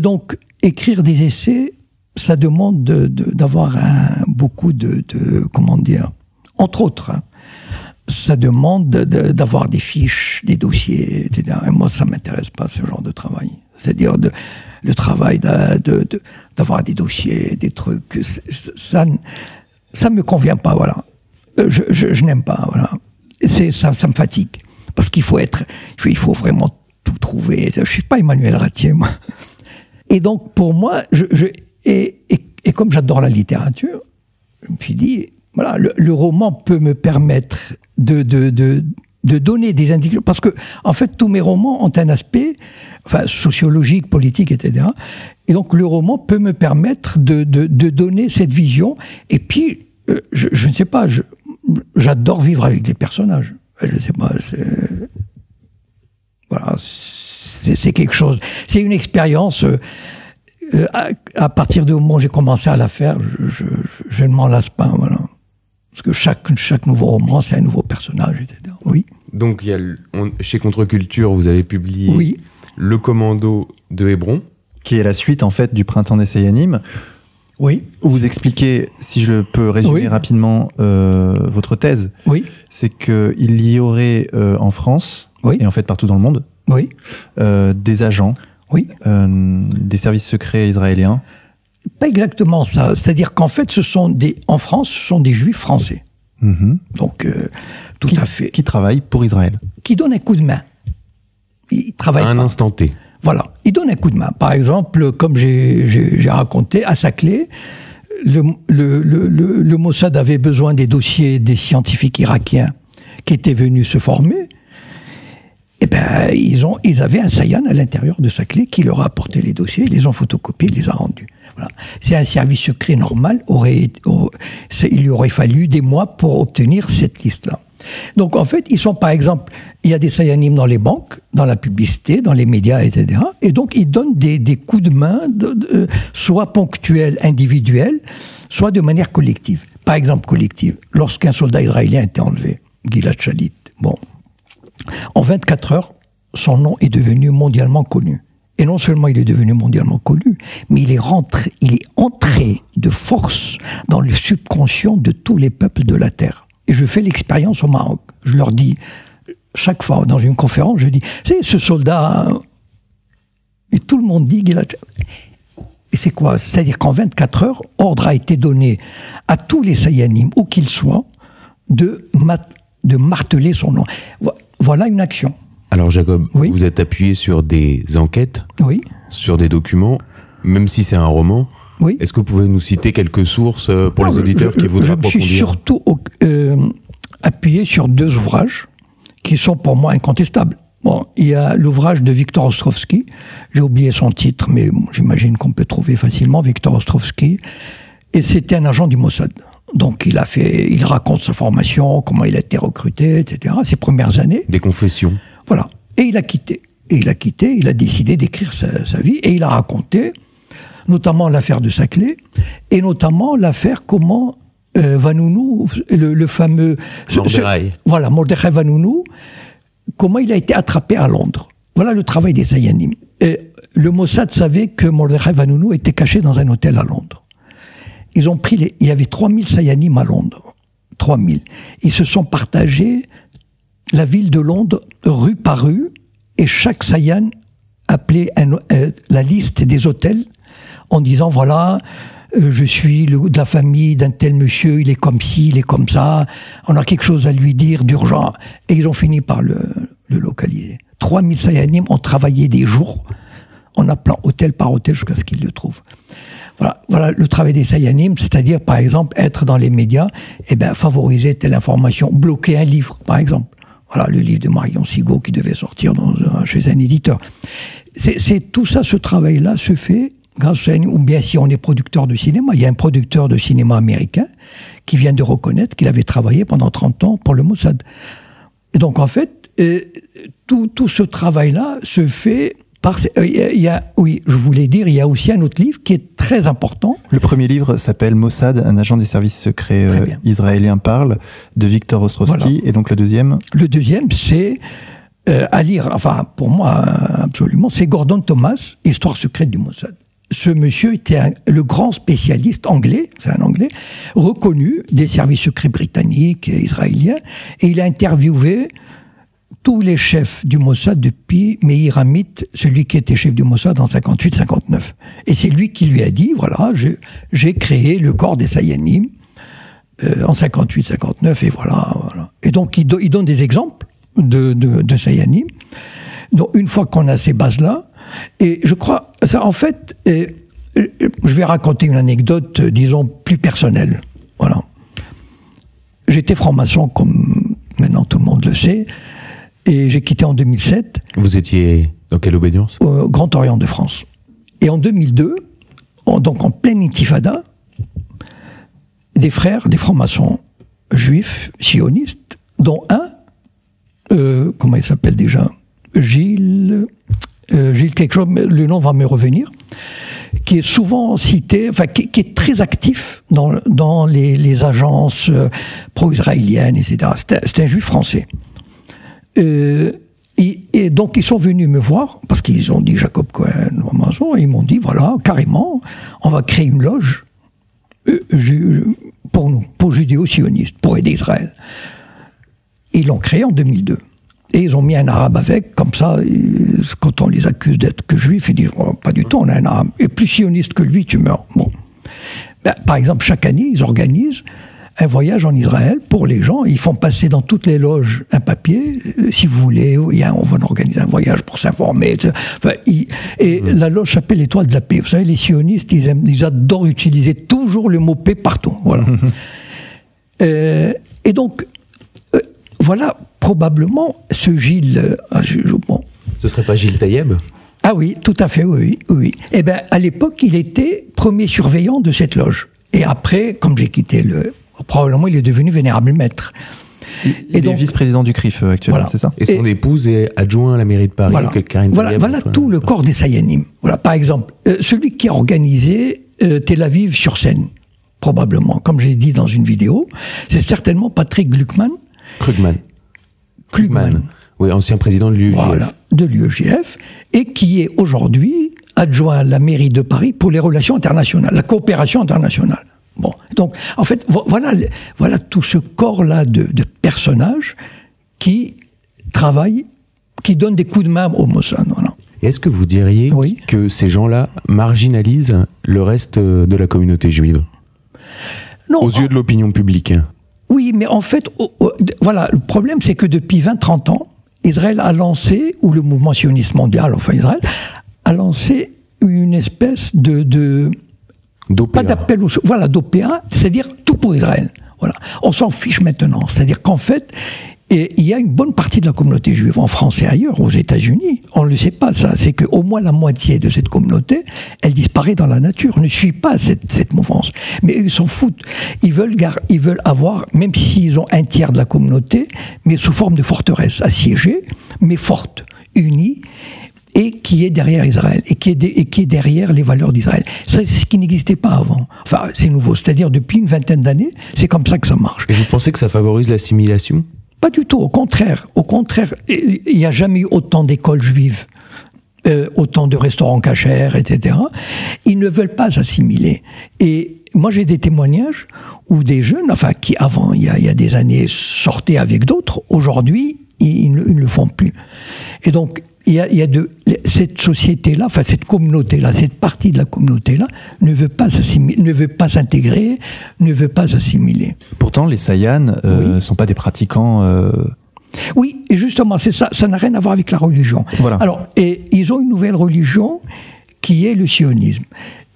donc, écrire des essais, ça demande de- de- d'avoir beaucoup de, comment dire, entre autres, hein, ça demande de- de- d'avoir des fiches, des dossiers, etc. Et moi, ça m'intéresse pas ce genre de travail. C'est-à-dire le travail de- d'avoir des dossiers, des trucs, ça, ça me convient pas, voilà. Euh, Je, n'aime pas, voilà. C'est ça, ça me fatigue parce qu'il faut être, il faut, vraiment tout trouver. Je suis pas Emmanuel Ratier, moi. Et donc, pour moi, je, et, et, comme j'adore la littérature, je me suis dit, voilà, le, roman peut me permettre de, de, de donner des indications. Parce que, en fait, tous mes romans ont un aspect enfin, sociologique, politique, etc. Et donc, le roman peut me permettre de, de, de donner cette vision. Et puis, euh, je, je, ne sais pas, j'adore vivre avec les personnages. Je sais pas. Voilà, c'est quelque chose. C'est une expérience. Euh, euh, à, partir du moment où j'ai commencé à la faire, je, je, ne m'en lasse pas. Voilà. Parce que chaque, chaque nouveau roman, c'est un nouveau personnage, etc. Oui. Donc, il y a, chez Contre-Culture, vous avez publié oui. Le Commando de Hébron. Qui est la suite, en fait, du Printemps des Sayanim. Oui. Où vous expliquez, si je peux résumer rapidement euh, votre thèse, oui. c'est qu'il y aurait euh, en France, et en fait partout dans le monde, oui. Euh, des agents, oui. des services secrets israéliens. Pas exactement ça. C'est-à-dire qu'en fait, ce sont des, en France, ce sont des juifs français. Mhm. Donc, tout qui, à fait. Qui travaillent pour Israël. Qui donnent un coup de main. Ils travaillent. À un instant T. Voilà, il donne un coup de main. Par exemple, comme j'ai raconté, à Saclay, le, le, le, le, Mossad avait besoin des dossiers des scientifiques irakiens qui étaient venus se former. Eh ben, ils, ont, ils avaient un Sayan à l'intérieur de Saclay qui leur a apporté les dossiers, ils les ont photocopiés, les a rendus. C'est un service secret normal, aurait, il lui aurait fallu des mois pour obtenir cette liste-là. Donc en fait, ils sont par exemple, il y a des Sayanim dans les banques, dans la publicité, dans les médias, etc. Et donc ils donnent des, coups de main, de, soit ponctuels, individuels, soit de manière collective. Par exemple collective, lorsqu'un soldat israélien était enlevé, Gilad Shalit, bon, en 24 heures, son nom est devenu mondialement connu. Et non seulement il est devenu mondialement connu, mais il est rentré, il entré de force dans le subconscient de tous les peuples de la terre. Et je fais l'expérience au Maroc. Je leur dis, chaque fois dans une conférence, je dis, c'est ce soldat. Et tout le monde dit qu'il a. Et c'est quoi? C'est-à-dire qu'en 24 heures, ordre a été donné à tous les Sayanim, où qu'ils soient, de marteler son nom. Voilà une action. Alors Jacob, vous êtes appuyé sur des enquêtes, oui. sur des documents, même si c'est un roman. Oui. Est-ce que vous pouvez nous citer quelques sources euh, pour les auditeurs qui voudraient approfondir Je suis surtout euh, appuyé sur deux ouvrages qui sont pour moi incontestables. Bon, il y a l'ouvrage de Victor Ostrovsky, j'ai oublié son titre, mais j'imagine qu'on peut trouver facilement Victor Ostrovsky, et c'était un agent du Mossad. Donc il a fait, il raconte sa formation, comment il a été recruté, etc. Ses premières années. Des confessions. Voilà. Et il a quitté. Et il a quitté, il a décidé d'écrire sa, sa, vie, et il a raconté notamment l'affaire de Saclay, et notamment l'affaire comment euh, Vanounou, le, fameux... Mordechai. voilà, Mordechai Vanounou, comment il a été attrapé à Londres. Voilà le travail des Sayanim. Et le Mossad savait que Mordechai Vanounou était caché dans un hôtel à Londres. Ils ont pris les, il y avait 3000 Sayanim à Londres. 3000. Ils se sont partagés la ville de Londres rue par rue et chaque Sayan appelait euh, la liste des hôtels en disant voilà, euh, je suis de la famille d'un tel monsieur, il est comme ci, il est comme ça, on a quelque chose à lui dire d'urgent. Et ils ont fini par le, le localiser. 3000 Sayanim ont travaillé des jours en appelant hôtel par hôtel jusqu'à ce qu'ils le trouvent. Voilà, le travail des Sayanim, c'est-à-dire par exemple être dans les médias, et eh ben favoriser telle information, bloquer un livre par exemple. Voilà le livre de Marion Sigaud qui devait sortir chez un éditeur. C'est tout ça, ce travail-là se fait grâce à, ou bien si on est producteur de cinéma, il y a un producteur de cinéma américain qui vient de reconnaître qu'il avait travaillé pendant 30 ans pour le Mossad. Et donc en fait, euh, tout, tout, ce travail-là se fait par... Euh, il y a, oui, je voulais dire, il y a aussi un autre livre qui est très important. Le premier livre s'appelle Mossad, un agent des services secrets euh, israéliens parle, de Victor Ostrovsky. Et donc le deuxième Le deuxième, c'est... à lire, enfin pour moi absolument, c'est Gordon Thomas, Histoire secrète du Mossad ce monsieur était le grand spécialiste anglais, c'est un anglais, reconnu des services secrets britanniques et israéliens, et il a interviewé tous les chefs du Mossad depuis Meir Amit, celui qui était chef du Mossad en 58-59. Et c'est lui qui lui a dit, voilà, j'ai créé le corps des Sayanim euh, en 58-59, et voilà, Et donc il, donne des exemples de, de. Donc une fois qu'on a ces bases-là, et je crois, ça en fait, et, je vais raconter une anecdote, disons, plus personnelle. Voilà. J'étais franc-maçon, comme maintenant tout le monde le sait, et j'ai quitté en 2007. Vous étiez dans quelle obédience? Au Grand Orient de France. Et en 2002, donc en pleine intifada, des frères, des francs-maçons juifs, sionistes, dont un, euh, comment il s'appelle déjà? Gilles, euh, Gilles quelque chose, le nom va me revenir, qui est souvent cité, enfin qui, est très actif dans, dans les, agences euh, pro-israéliennes, etc. C'est un, juif français. Et, donc ils sont venus me voir, parce qu'ils ont dit Jacob Cohen, ils m'ont dit, voilà, carrément, on va créer une loge pour nous, pour judéo-sionistes, pour aider Israël. Ils l'ont créé en 2002. Et ils ont mis un arabe avec, comme ça, quand on les accuse d'être que juifs, ils disent oh, pas du tout, on a un arabe. Et plus sioniste que lui, tu meurs. Bon. Ben, par exemple, chaque année, ils organisent un voyage en Israël pour les gens. Ils font passer dans toutes les loges un papier, euh, si vous voulez, on va organiser un voyage pour s'informer. et mmh. la loge s'appelle l'étoile de la paix. Vous savez, les sionistes, ils, aiment, ils adorent utiliser toujours le mot paix partout. Voilà. <laughs> Euh, et donc, euh, voilà, probablement, ce Gilles... bon. Ce serait pas Gilles Taïeb? Ah oui, tout à fait, oui, oui. Eh bien, à l'époque, il était premier surveillant de cette loge. Et après, comme j'ai quitté le, probablement il est devenu vénérable maître. Il, et donc, est vice-président du CRIF euh, actuellement, c'est ça Et son épouse est adjoint à la mairie de Paris, voilà, voilà, voilà tout le corps des Sayanim. Voilà, par exemple, euh, celui qui a organisé euh, Tel Aviv sur scène, probablement, comme j'ai dit dans une vidéo, c'est certainement Patrick Gluckman. Krugman. Krugman. Oui, ancien président de l'UEJF. Voilà, de l'UEJF, et qui est aujourd'hui adjoint à la mairie de Paris pour les relations internationales, la coopération internationale. Bon, donc en fait, voilà, voilà tout ce corps-là de, personnages qui travaillent, qui donnent des coups de main au Mossad. Est-ce que vous diriez que ces gens-là marginalisent le reste de la communauté juive? Non, Aux yeux de l'opinion publique. Oui, mais en fait, voilà, le problème c'est que depuis 20-30 ans, Israël a lancé, ou le mouvement sioniste mondial, enfin Israël, a lancé une espèce de, de pas d'appel voilà d'OPA, c'est-à-dire tout pour Israël. Voilà, on s'en fiche maintenant. C'est-à-dire qu'en fait, il y a une bonne partie de la communauté juive en France et ailleurs, aux États-Unis. On ne le sait pas, ça. C'est qu'au moins la moitié de cette communauté, elle disparaît dans la nature, ne suit pas cette, cette mouvance. Mais ils s'en foutent. Ils veulent, ils veulent avoir, même s'ils ont un tiers de la communauté, mais sous forme de forteresse, assiégée, mais forte, unie et qui est derrière Israël, et qui est, et qui est derrière les valeurs d'Israël. C'est ce qui n'existait pas avant. Enfin, c'est nouveau. C'est-à-dire, depuis une vingtaine d'années, c'est comme ça que ça marche. Et vous pensez que ça favorise l'assimilation? Pas du tout. Au contraire. Au contraire, il n'y a jamais eu autant d'écoles juives. Euh, autant de restaurants cachers, etc. Ils ne veulent pas s'assimiler. Et moi, j'ai des témoignages où des jeunes, enfin, qui avant, il y a, il y a des années, sortaient avec d'autres, aujourd'hui, ils, ils, ne le font plus. Et donc, il y a, il y a de, cette société-là, enfin cette communauté-là, cette partie de la communauté-là, ne veut pas ne veut pas s'intégrer, ne veut pas s'assimiler. Pourtant, les Saiyans ne euh, sont pas des pratiquants. Euh... Oui, et justement, c'est ça, ça n'a rien à voir avec la religion. Voilà. Alors, et ils ont une nouvelle religion qui est le sionisme.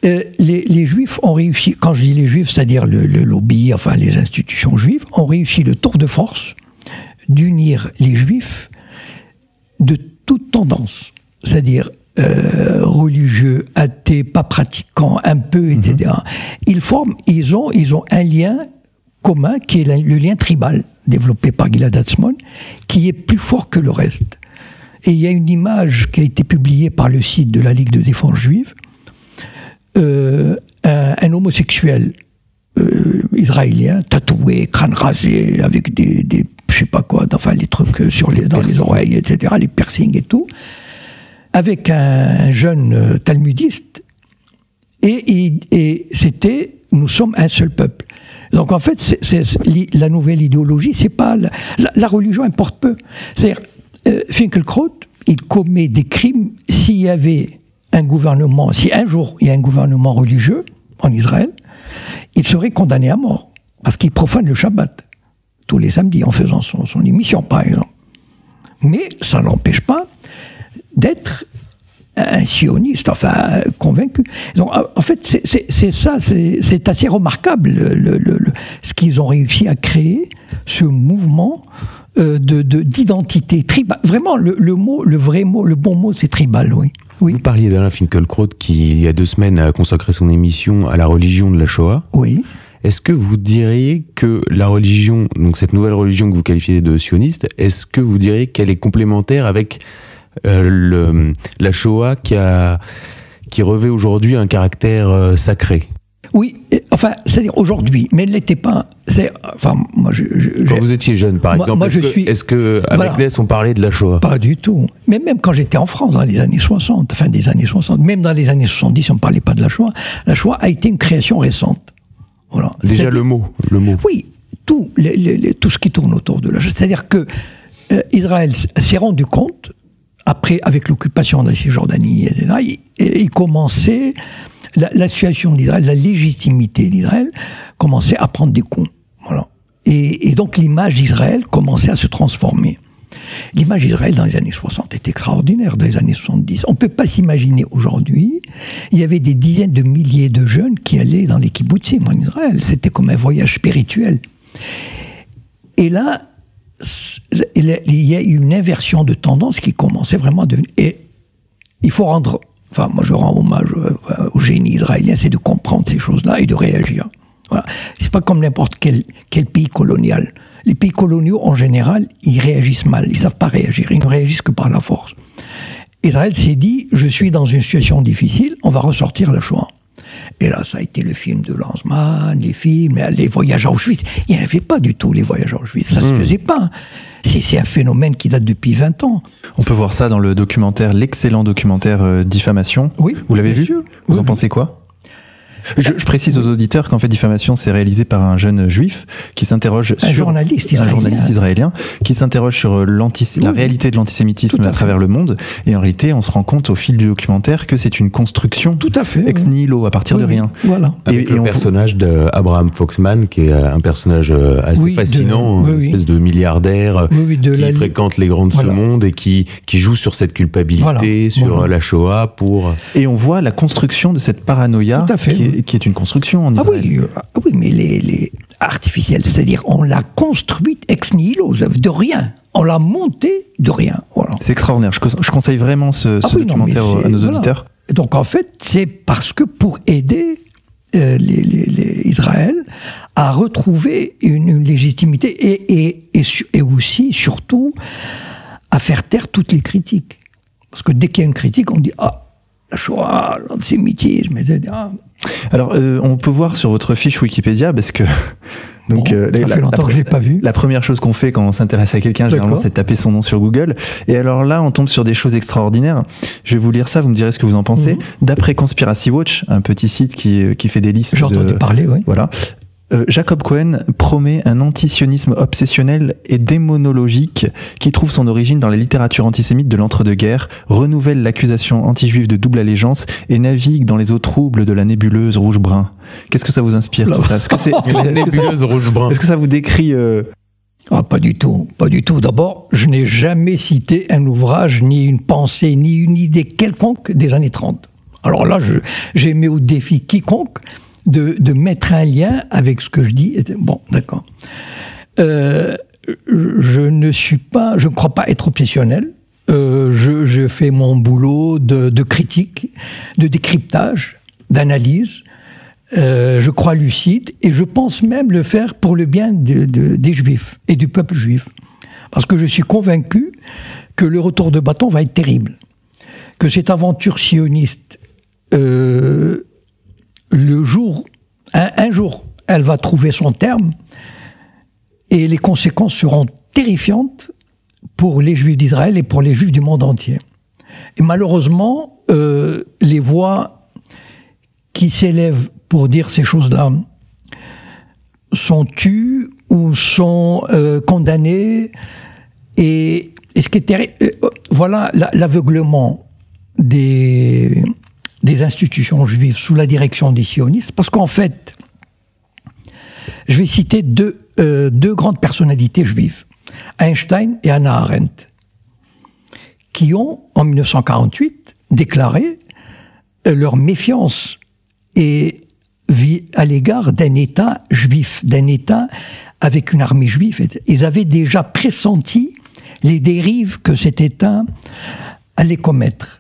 Euh, les, les, Juifs ont réussi, quand je dis les Juifs, c'est-à-dire le, le, lobby, enfin les institutions juives, ont réussi le tour de force d'unir les Juifs de toute tendance, c'est-à-dire euh, religieux, athées, pas pratiquants, un peu, etc. Mhm. Ils forment, ils ont, ils ont un lien commun qui est le lien tribal développé par Gilad Atzmon, qui est plus fort que le reste. Et il y a une image qui a été publiée par le site de la Ligue de défense juive, euh, un, homosexuel euh, israélien, tatoué, crâne rasé, avec des, des je sais pas quoi, enfin les trucs sur les, dans les oreilles, etc., les piercings et tout, avec un, jeune euh, talmudiste, et, et, c'était nous sommes un seul peuple. Donc en fait, c'est, la nouvelle idéologie, c'est pas la, la, religion importe peu. C'est-à-dire, euh, Finkelkraut, il commet des crimes s'il y avait un gouvernement, si un jour il y a un gouvernement religieux en Israël, il serait condamné à mort parce qu'il profane le Shabbat tous les samedis en faisant son, émission, par exemple. Mais ça n'empêche pas d'être un sioniste, enfin convaincu. Donc, en fait, c'est ça, c'est assez remarquable le, ce qu'ils ont réussi à créer, ce mouvement euh, de d'identité tribale. Vraiment, le, mot, le vrai mot, le bon mot, c'est tribal, oui. oui. Vous parliez d'Alain Finkielkraut qui, il y a deux semaines, a consacré son émission à la religion de la Shoah. Oui. Est-ce que vous diriez que la religion, donc cette nouvelle religion que vous qualifiez de sioniste, est-ce que vous diriez qu'elle est complémentaire avec euh, le, la Shoah qui, a, qui revêt aujourd'hui un caractère euh, sacré? Oui, enfin, c'est-à-dire aujourd'hui, mais elle n'était pas. Enfin, moi, je, quand vous étiez jeune, par exemple, est-ce, que, avec on parlait de la Shoah? Pas du tout. Mais même quand j'étais en France dans les années 60, fin des années 60, même dans les années 70, on ne parlait pas de la Shoah. La Shoah a été une création récente. Voilà. Déjà le mot, le mot. Oui, tout, tout ce qui tourne autour de la. C'est-à-dire que euh, Israël s'est rendu compte après, avec l'occupation de la Cisjordanie, etc., il, il commençait, la, situation d'Israël, la légitimité d'Israël commençait à prendre des coups. Voilà. Et, donc l'image d'Israël commençait à se transformer. L'image d'Israël dans les années 60 est extraordinaire, dans les années 70. On ne peut pas s'imaginer aujourd'hui, il y avait des dizaines de milliers de jeunes qui allaient dans les kibbutzim en Israël. C'était comme un voyage spirituel. Et là, il y a eu une inversion de tendance qui commençait vraiment à devenir. Et il faut rendre. Enfin, moi, je rends hommage euh, au génie israélien, c'est de comprendre ces choses-là et de réagir. Voilà. C'est pas comme n'importe quel, quel pays colonial. Les pays coloniaux, en général, ils réagissent mal. Ils savent pas réagir. Ils ne réagissent que par la force. Israël s'est dit, je suis dans une situation difficile, on va ressortir la Shoah. Et là, ça a été le film de Lanzmann, les films, les voyages à Auschwitz. Il n'y avait pas du tout les voyages à Auschwitz. Ça ne se hmm. faisait pas. C'est un phénomène qui date depuis 20 ans. On peut voir ça dans le documentaire, l'excellent documentaire euh, Diffamation. Oui. Vous l'avez vu? Vous en pensez quoi? Je, précise aux auditeurs qu'en fait diffamation c'est réalisé par un jeune juif qui s'interroge sur journaliste israélien. un journaliste israélien qui s'interroge sur euh, la réalité de l'antisémitisme à, travers le monde. Et en réalité on se rend compte au fil du documentaire que c'est une construction tout à fait ex nihilo à partir de rien. Voilà. et, le personnage d'Abraham Foxman qui est un personnage euh, assez fascinant, une espèce de milliardaire qui fréquente les grands de ce monde et qui qui joue sur cette culpabilité, sur la Shoah pour et on voit la construction de cette paranoïa qui est qui est une construction en Israël. Ah oui, euh, ah oui mais les, les artificielle, c'est-à-dire on l'a construite ex nihilo, de rien. On l'a montée de rien. Voilà. C'est extraordinaire. Je, conseille vraiment ce, ah documentaire à nos auditeurs. Donc en fait, c'est parce que pour aider euh, les, les, Israël à retrouver une, légitimité et, et, et, et, aussi, surtout, à faire taire toutes les critiques. Parce que dès qu'il y a une critique, on dit Ah, la Shoah, l'antisémitisme, etc. Alors, euh, on peut voir sur votre fiche Wikipédia, parce que. <laughs> Donc, euh, ça la, fait longtemps que je l'ai pas vu. La première chose qu'on fait quand on s'intéresse à quelqu'un, généralement, c'est de taper son nom sur Google. Et alors là, on tombe sur des choses extraordinaires. Je vais vous lire ça, vous me direz ce que vous en pensez. Mhm. D'après Conspiracy Watch, un petit site qui, qui fait des listes. J'ai entendu parler, oui. Voilà. Euh, Jacob Cohen promet un antisionisme obsessionnel et démonologique qui trouve son origine dans la littérature antisémite de l'entre-deux-guerres, renouvelle l'accusation anti-juive de double allégeance et navigue dans les eaux troubles de la nébuleuse rouge-brun. Qu'est-ce que ça vous inspire Est-ce que, c'est, nébuleuse rouge-brun Est-ce que ça vous décrit euh, ah, pas du tout, pas du tout. D'abord, je n'ai jamais cité un ouvrage, ni une pensée, ni une idée quelconque des années 30. Alors là, j'ai mis au défi quiconque de, mettre un lien avec ce que je dis. Bon, d'accord. Euh, je ne suis pas, je ne crois pas être obsessionnel. Euh, je, fais mon boulot de, critique, de décryptage, d'analyse. Euh, je crois lucide et je pense même le faire pour le bien des juifs et du peuple juif. Parce que je suis convaincu que le retour de bâton va être terrible. Que cette aventure sioniste le jour, un, jour, elle va trouver son terme et les conséquences seront terrifiantes pour les Juifs d'Israël et pour les Juifs du monde entier. Et malheureusement, euh, les voix qui s'élèvent pour dire ces choses-là sont tues ou sont euh, condamnées. Et, ce qui est terrible, euh, voilà l'aveuglement des, des institutions juives sous la direction des sionistes, parce qu'en fait, je vais citer deux, euh, grandes personnalités juives, Einstein et Anna Arendt, qui ont, en 1948, déclaré euh, leur méfiance et à l'égard d'un État juif, d'un État avec une armée juive. Ils avaient déjà pressenti les dérives que cet État allait commettre.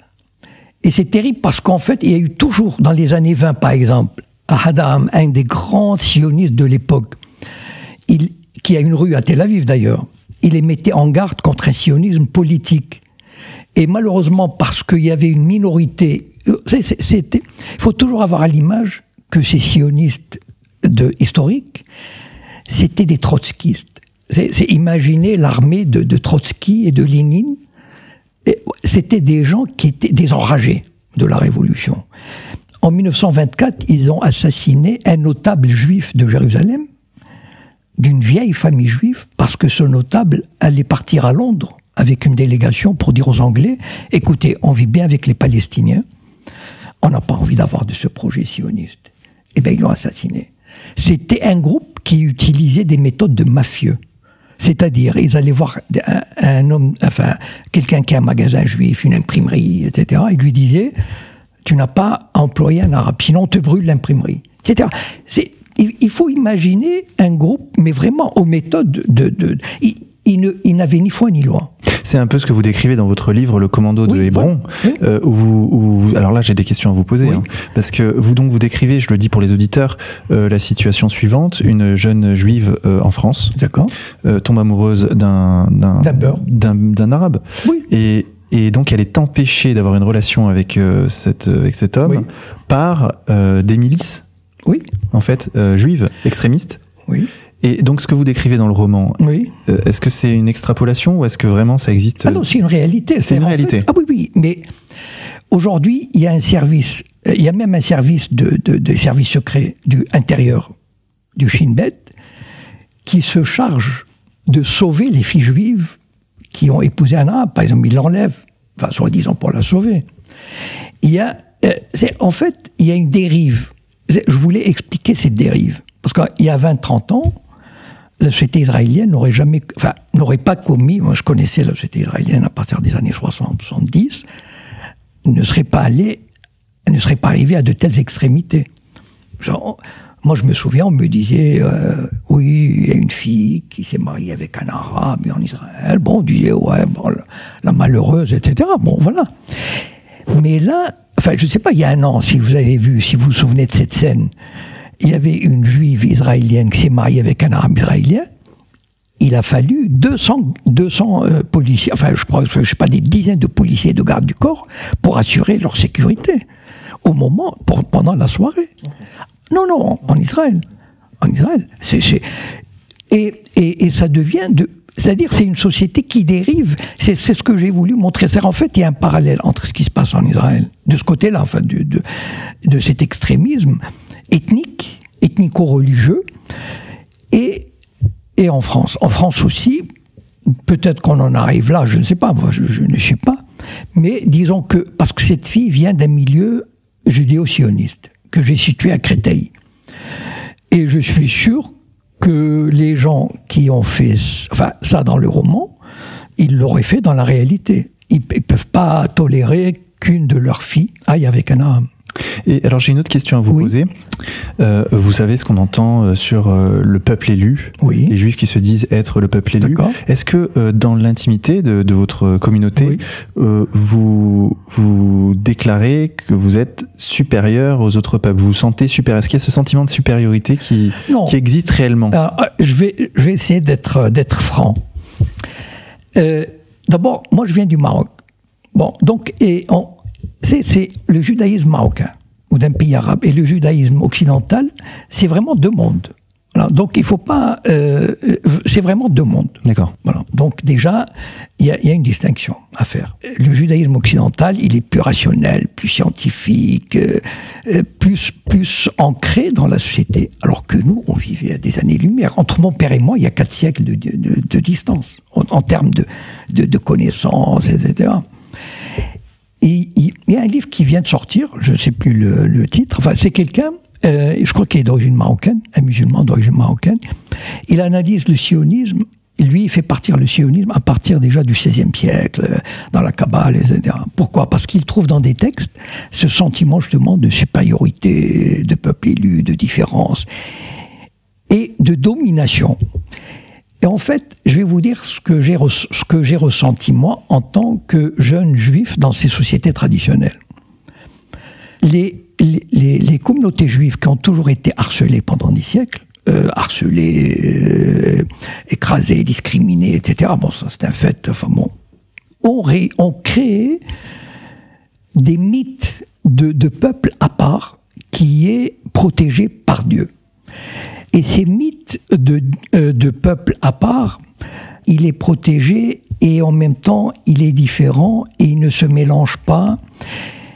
Et c'est terrible parce qu'en fait, il y a eu toujours, dans les années 20 par exemple, Hadam, un des grands sionistes de l'époque, qui a une rue à Tel Aviv d'ailleurs, il les mettait en garde contre un sionisme politique. Et malheureusement, parce qu'il y avait une minorité, il faut toujours avoir à l'image que ces sionistes de, historiques, c'était des trotskistes. C'est imaginer l'armée de, de, Trotsky et de Lénine. C'était des gens qui étaient des enragés de la Révolution. En 1924, ils ont assassiné un notable juif de Jérusalem, d'une vieille famille juive, parce que ce notable allait partir à Londres avec une délégation pour dire aux Anglais, écoutez, on vit bien avec les Palestiniens, on n'a pas envie d'avoir de ce projet sioniste. Eh bien, ils l'ont assassiné. C'était un groupe qui utilisait des méthodes de mafieux. C'est-à-dire, ils allaient voir un, homme, enfin, quelqu'un qui a un magasin juif, une imprimerie, etc. Ils lui disaient, tu n'as pas employé un arabe, sinon on te brûle l'imprimerie, etc. il, faut imaginer un groupe, mais vraiment aux méthodes de... de il, n'avait ni foi ni loi. C'est un peu ce que vous décrivez dans votre livre, Le Commando de Hébron, euh, où, vous, alors là j'ai des questions à vous poser, hein, parce que vous donc vous décrivez, je le dis pour les auditeurs, euh, la situation suivante. Une jeune juive euh, en France, tombe amoureuse d'un d'un arabe, et et donc, elle est empêchée d'avoir une relation avec, euh, cette, avec cet homme par euh, des milices, oui. en fait, euh, juives, extrémistes. Oui. Et donc, ce que vous décrivez dans le roman, oui. est-ce que c'est une extrapolation ou est-ce que vraiment ça existe Ah non, c'est une réalité. C'est une réalité. ah oui, oui, mais aujourd'hui, il y a un service, il y a même un service de, de, de service secret du intérieur du Shin Bet qui se charge de sauver les filles juives qui ont épousé un arabe, par exemple, ils l'enlèvent, enfin, soi-disant pour la sauver. Il y a, euh, en fait, il y a une dérive. Je voulais expliquer cette dérive. Parce qu'il y a 20-30 ans, la société israélienne n'aurait jamais, enfin, n'aurait pas commis, moi je connaissais la société israélienne à partir des années 60-70, ne serait pas allée, ne serait pas arrivée à de telles extrémités. Genre, moi, je me souviens, on me disait, euh, oui, il y a une fille qui s'est mariée avec un arabe en Israël. Bon, on disait, ouais, bon, la, malheureuse, etc. Bon, voilà. Mais là, enfin, je ne sais pas, il y a un an, si vous avez vu, si vous vous souvenez de cette scène, il y avait une juive israélienne qui s'est mariée avec un arabe israélien. Il a fallu 200, 200 euh, policiers, enfin, je crois, je sais pas, des dizaines de policiers et de gardes du corps pour assurer leur sécurité au moment, pendant la soirée. Non, non, en Israël. En Israël. Et, et, ça devient de. C'est-à-dire, c'est une société qui dérive. C'est ce que j'ai voulu montrer. C'est en fait, il y a un parallèle entre ce qui se passe en Israël, de ce côté-là, enfin, de, de, cet extrémisme ethnique, ethnico-religieux, et, et en France. En France aussi, peut-être qu'on en arrive là, je ne sais pas, moi, je, ne sais pas. Mais disons que, parce que cette fille vient d'un milieu judéo-sioniste que j'ai situé à Créteil. Et je suis sûr que les gens qui ont fait enfin, ça dans le roman, ils l'auraient fait dans la réalité. Ils ne peuvent pas tolérer qu'une de leurs filles aille avec un homme. Et alors j'ai une autre question à vous poser. Euh, vous savez ce qu'on entend euh, sur euh, le peuple élu, oui. les juifs qui se disent être le peuple élu. Est-ce que dans l'intimité de, de, votre communauté, vous vous déclarez que vous êtes supérieur aux autres peuples? Vous vous sentez supérieur Est-ce qu'il y a ce sentiment de supériorité qui, qui existe réellement? Je, vais, je vais essayer d'être d'être franc. D'abord, moi je viens du Maroc. Bon, donc, et on, c'est le judaïsme marocain ou d'un pays arabe et le judaïsme occidental, c'est vraiment deux mondes. donc il faut pas, euh, c'est vraiment deux mondes. D'accord. Voilà. Donc déjà, il y, a, une distinction à faire. Le judaïsme occidental, il est plus rationnel, plus scientifique, euh, euh, plus plus ancré dans la société, alors que nous, on vivait à des années-lumière. Entre mon père et moi, il y a quatre siècles de, distance en, termes de, de connaissances, etc. Il y a un livre qui vient de sortir, je ne sais plus le, titre, enfin c'est quelqu'un, euh, je crois qu'il est d'origine marocaine, un musulman d'origine marocaine, il analyse le sionisme lui, il fait partir le sionisme à partir déjà du XVIe siècle, dans la Kabbale, etc. Pourquoi? Parce qu'il trouve dans des textes ce sentiment justement de supériorité, de peuple élu, de différence et de domination. Et en fait, je vais vous dire ce que j'ai ressenti moi en tant que jeune juif dans ces sociétés traditionnelles. Les, communautés juives qui ont toujours été harcelées pendant des siècles, euh, harcelées, euh, écrasées, discriminées, etc. Bon, ça c'est un fait. Enfin bon, ont, ré, ont créé des mythes de peuple à part qui est protégé par Dieu. Et ces mythes de, euh, de peuple à part, il est protégé et en même temps il est différent et il ne se mélange pas.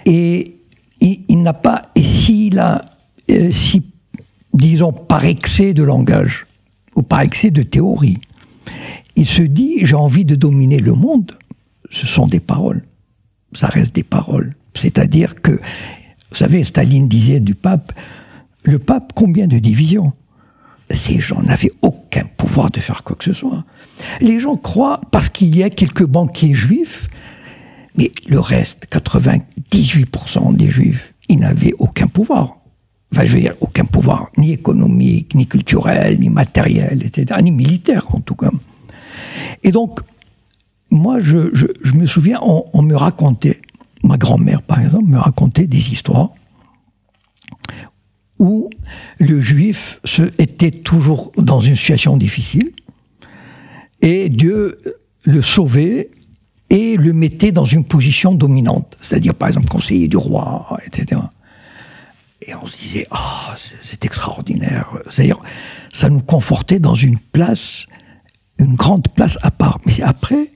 Et il, n'a pas, et s'il a, euh, disons, par excès de langage ou par excès de théorie, il se dit j'ai envie de dominer le monde, ce sont des paroles. Ça reste des paroles. C'est-à-dire que, vous savez, Staline disait du pape, le pape, combien de divisions? Ces gens n'avaient aucun pouvoir de faire quoi que ce soit. Les gens croient, parce qu'il y a quelques banquiers juifs, mais le reste, 98% des juifs, ils n'avaient aucun pouvoir. Enfin, je veux dire, aucun pouvoir, ni économique, ni culturel, ni matériel, etc., ni militaire en tout cas. Et donc, moi, je, me souviens, on me racontait, ma grand-mère par exemple, me racontait des histoires où le juif se, était toujours dans une situation difficile et Dieu le sauvait et le mettait dans une position dominante, c'est-à-dire par exemple conseiller du roi, etc. Et on se disait, ah, c'est extraordinaire. C'est-à-dire, ça nous confortait dans une place, une grande place à part. Mais après,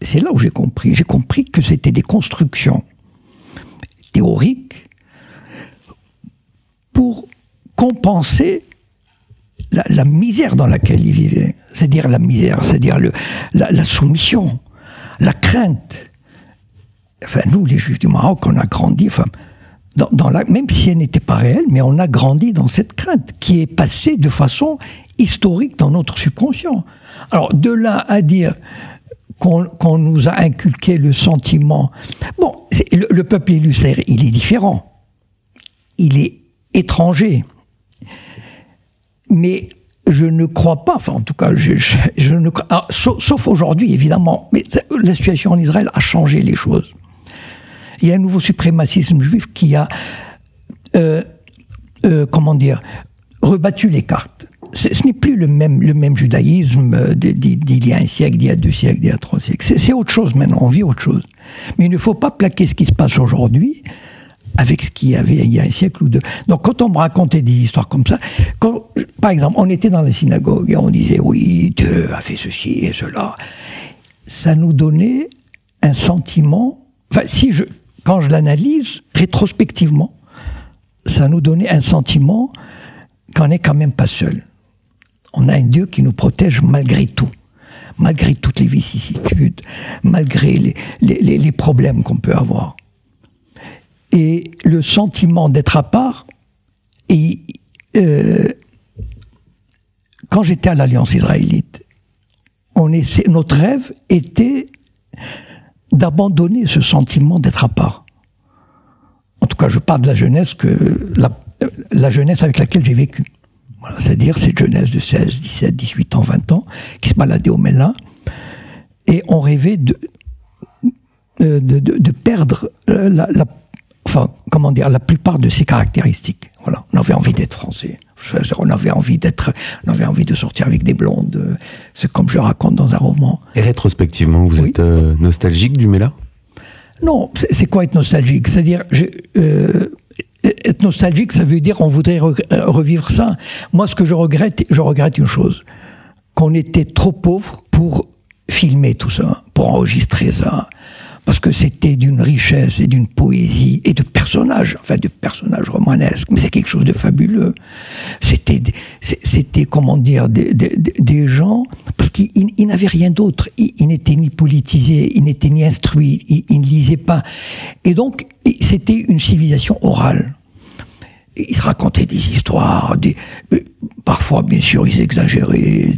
c'est là où j'ai compris. J'ai compris que c'était des constructions théoriques pour compenser la, misère dans laquelle il vivait. C'est-à-dire la misère, c'est-à-dire la, soumission, la crainte. Enfin, nous, les Juifs du Maroc, on a grandi, même si elle n'était pas réelle, mais on a grandi dans cette crainte qui est passée de façon historique dans notre subconscient. Alors, de là à dire qu'on nous a inculqué le sentiment. Bon, le, le, peuple élu, il est différent. Il est étranger. Mais je ne crois pas, enfin en tout cas, je, ne crois, sauf, aujourd'hui évidemment, mais la situation en Israël a changé les choses. Il y a un nouveau suprémacisme juif qui a, euh, euh, comment dire, rebattu les cartes. Ce n'est plus le même, le même judaïsme d'il y a un siècle, d'il y a deux siècles, d'il y a trois siècles. C'est autre chose maintenant, on vit autre chose. Mais il ne faut pas plaquer ce qui se passe aujourd'hui avec ce qu'il y avait il y a un siècle ou deux. Donc quand on me racontait des histoires comme ça, par exemple, on était dans la synagogue et on disait oui, Dieu a fait ceci et cela, ça nous donnait un sentiment, enfin si je, quand je l'analyse rétrospectivement, ça nous donnait un sentiment qu'on n'est quand même pas seul. On a un Dieu qui nous protège malgré tout malgré toutes les vicissitudes, malgré les, les, les problèmes qu'on peut avoir et le sentiment d'être à part. Et euh, quand j'étais à l'Alliance israélite, on essaie, notre rêve était d'abandonner ce sentiment d'être à part. En tout cas, je parle de la jeunesse que la, jeunesse avec laquelle j'ai vécu. C'est-à-dire cette jeunesse de 16, 17, 18 ans, 20 ans, qui se baladait au Ménin, et on rêvait de, euh, de, de, perdre la, la, enfin, comment dire, la plupart de ces caractéristiques. Voilà, on avait envie d'être français. On avait envie d'être, on avait envie de sortir avec des blondes. C'est comme je raconte dans un roman. Et rétrospectivement, vous êtes euh, nostalgique du Mela? Non, c'est quoi être nostalgique? C'est-à-dire, euh, être nostalgique, ça veut dire on voudrait euh, revivre ça. Moi, ce que je regrette, je regrette une chose qu'on était trop pauvre pour filmer tout ça, pour enregistrer ça parce que c'était d'une richesse et d'une poésie et de personnages, enfin de personnages romanesques, mais c'est quelque chose de fabuleux. C'était, c'était comment dire, des, gens, parce qu'ils n'avaient rien d'autre, ils, n'étaient ni politisés, ils n'étaient ni instruits, ils, ne lisaient pas. Et donc, c'était une civilisation orale. Ils racontaient des histoires, des, parfois bien sûr ils exagéraient,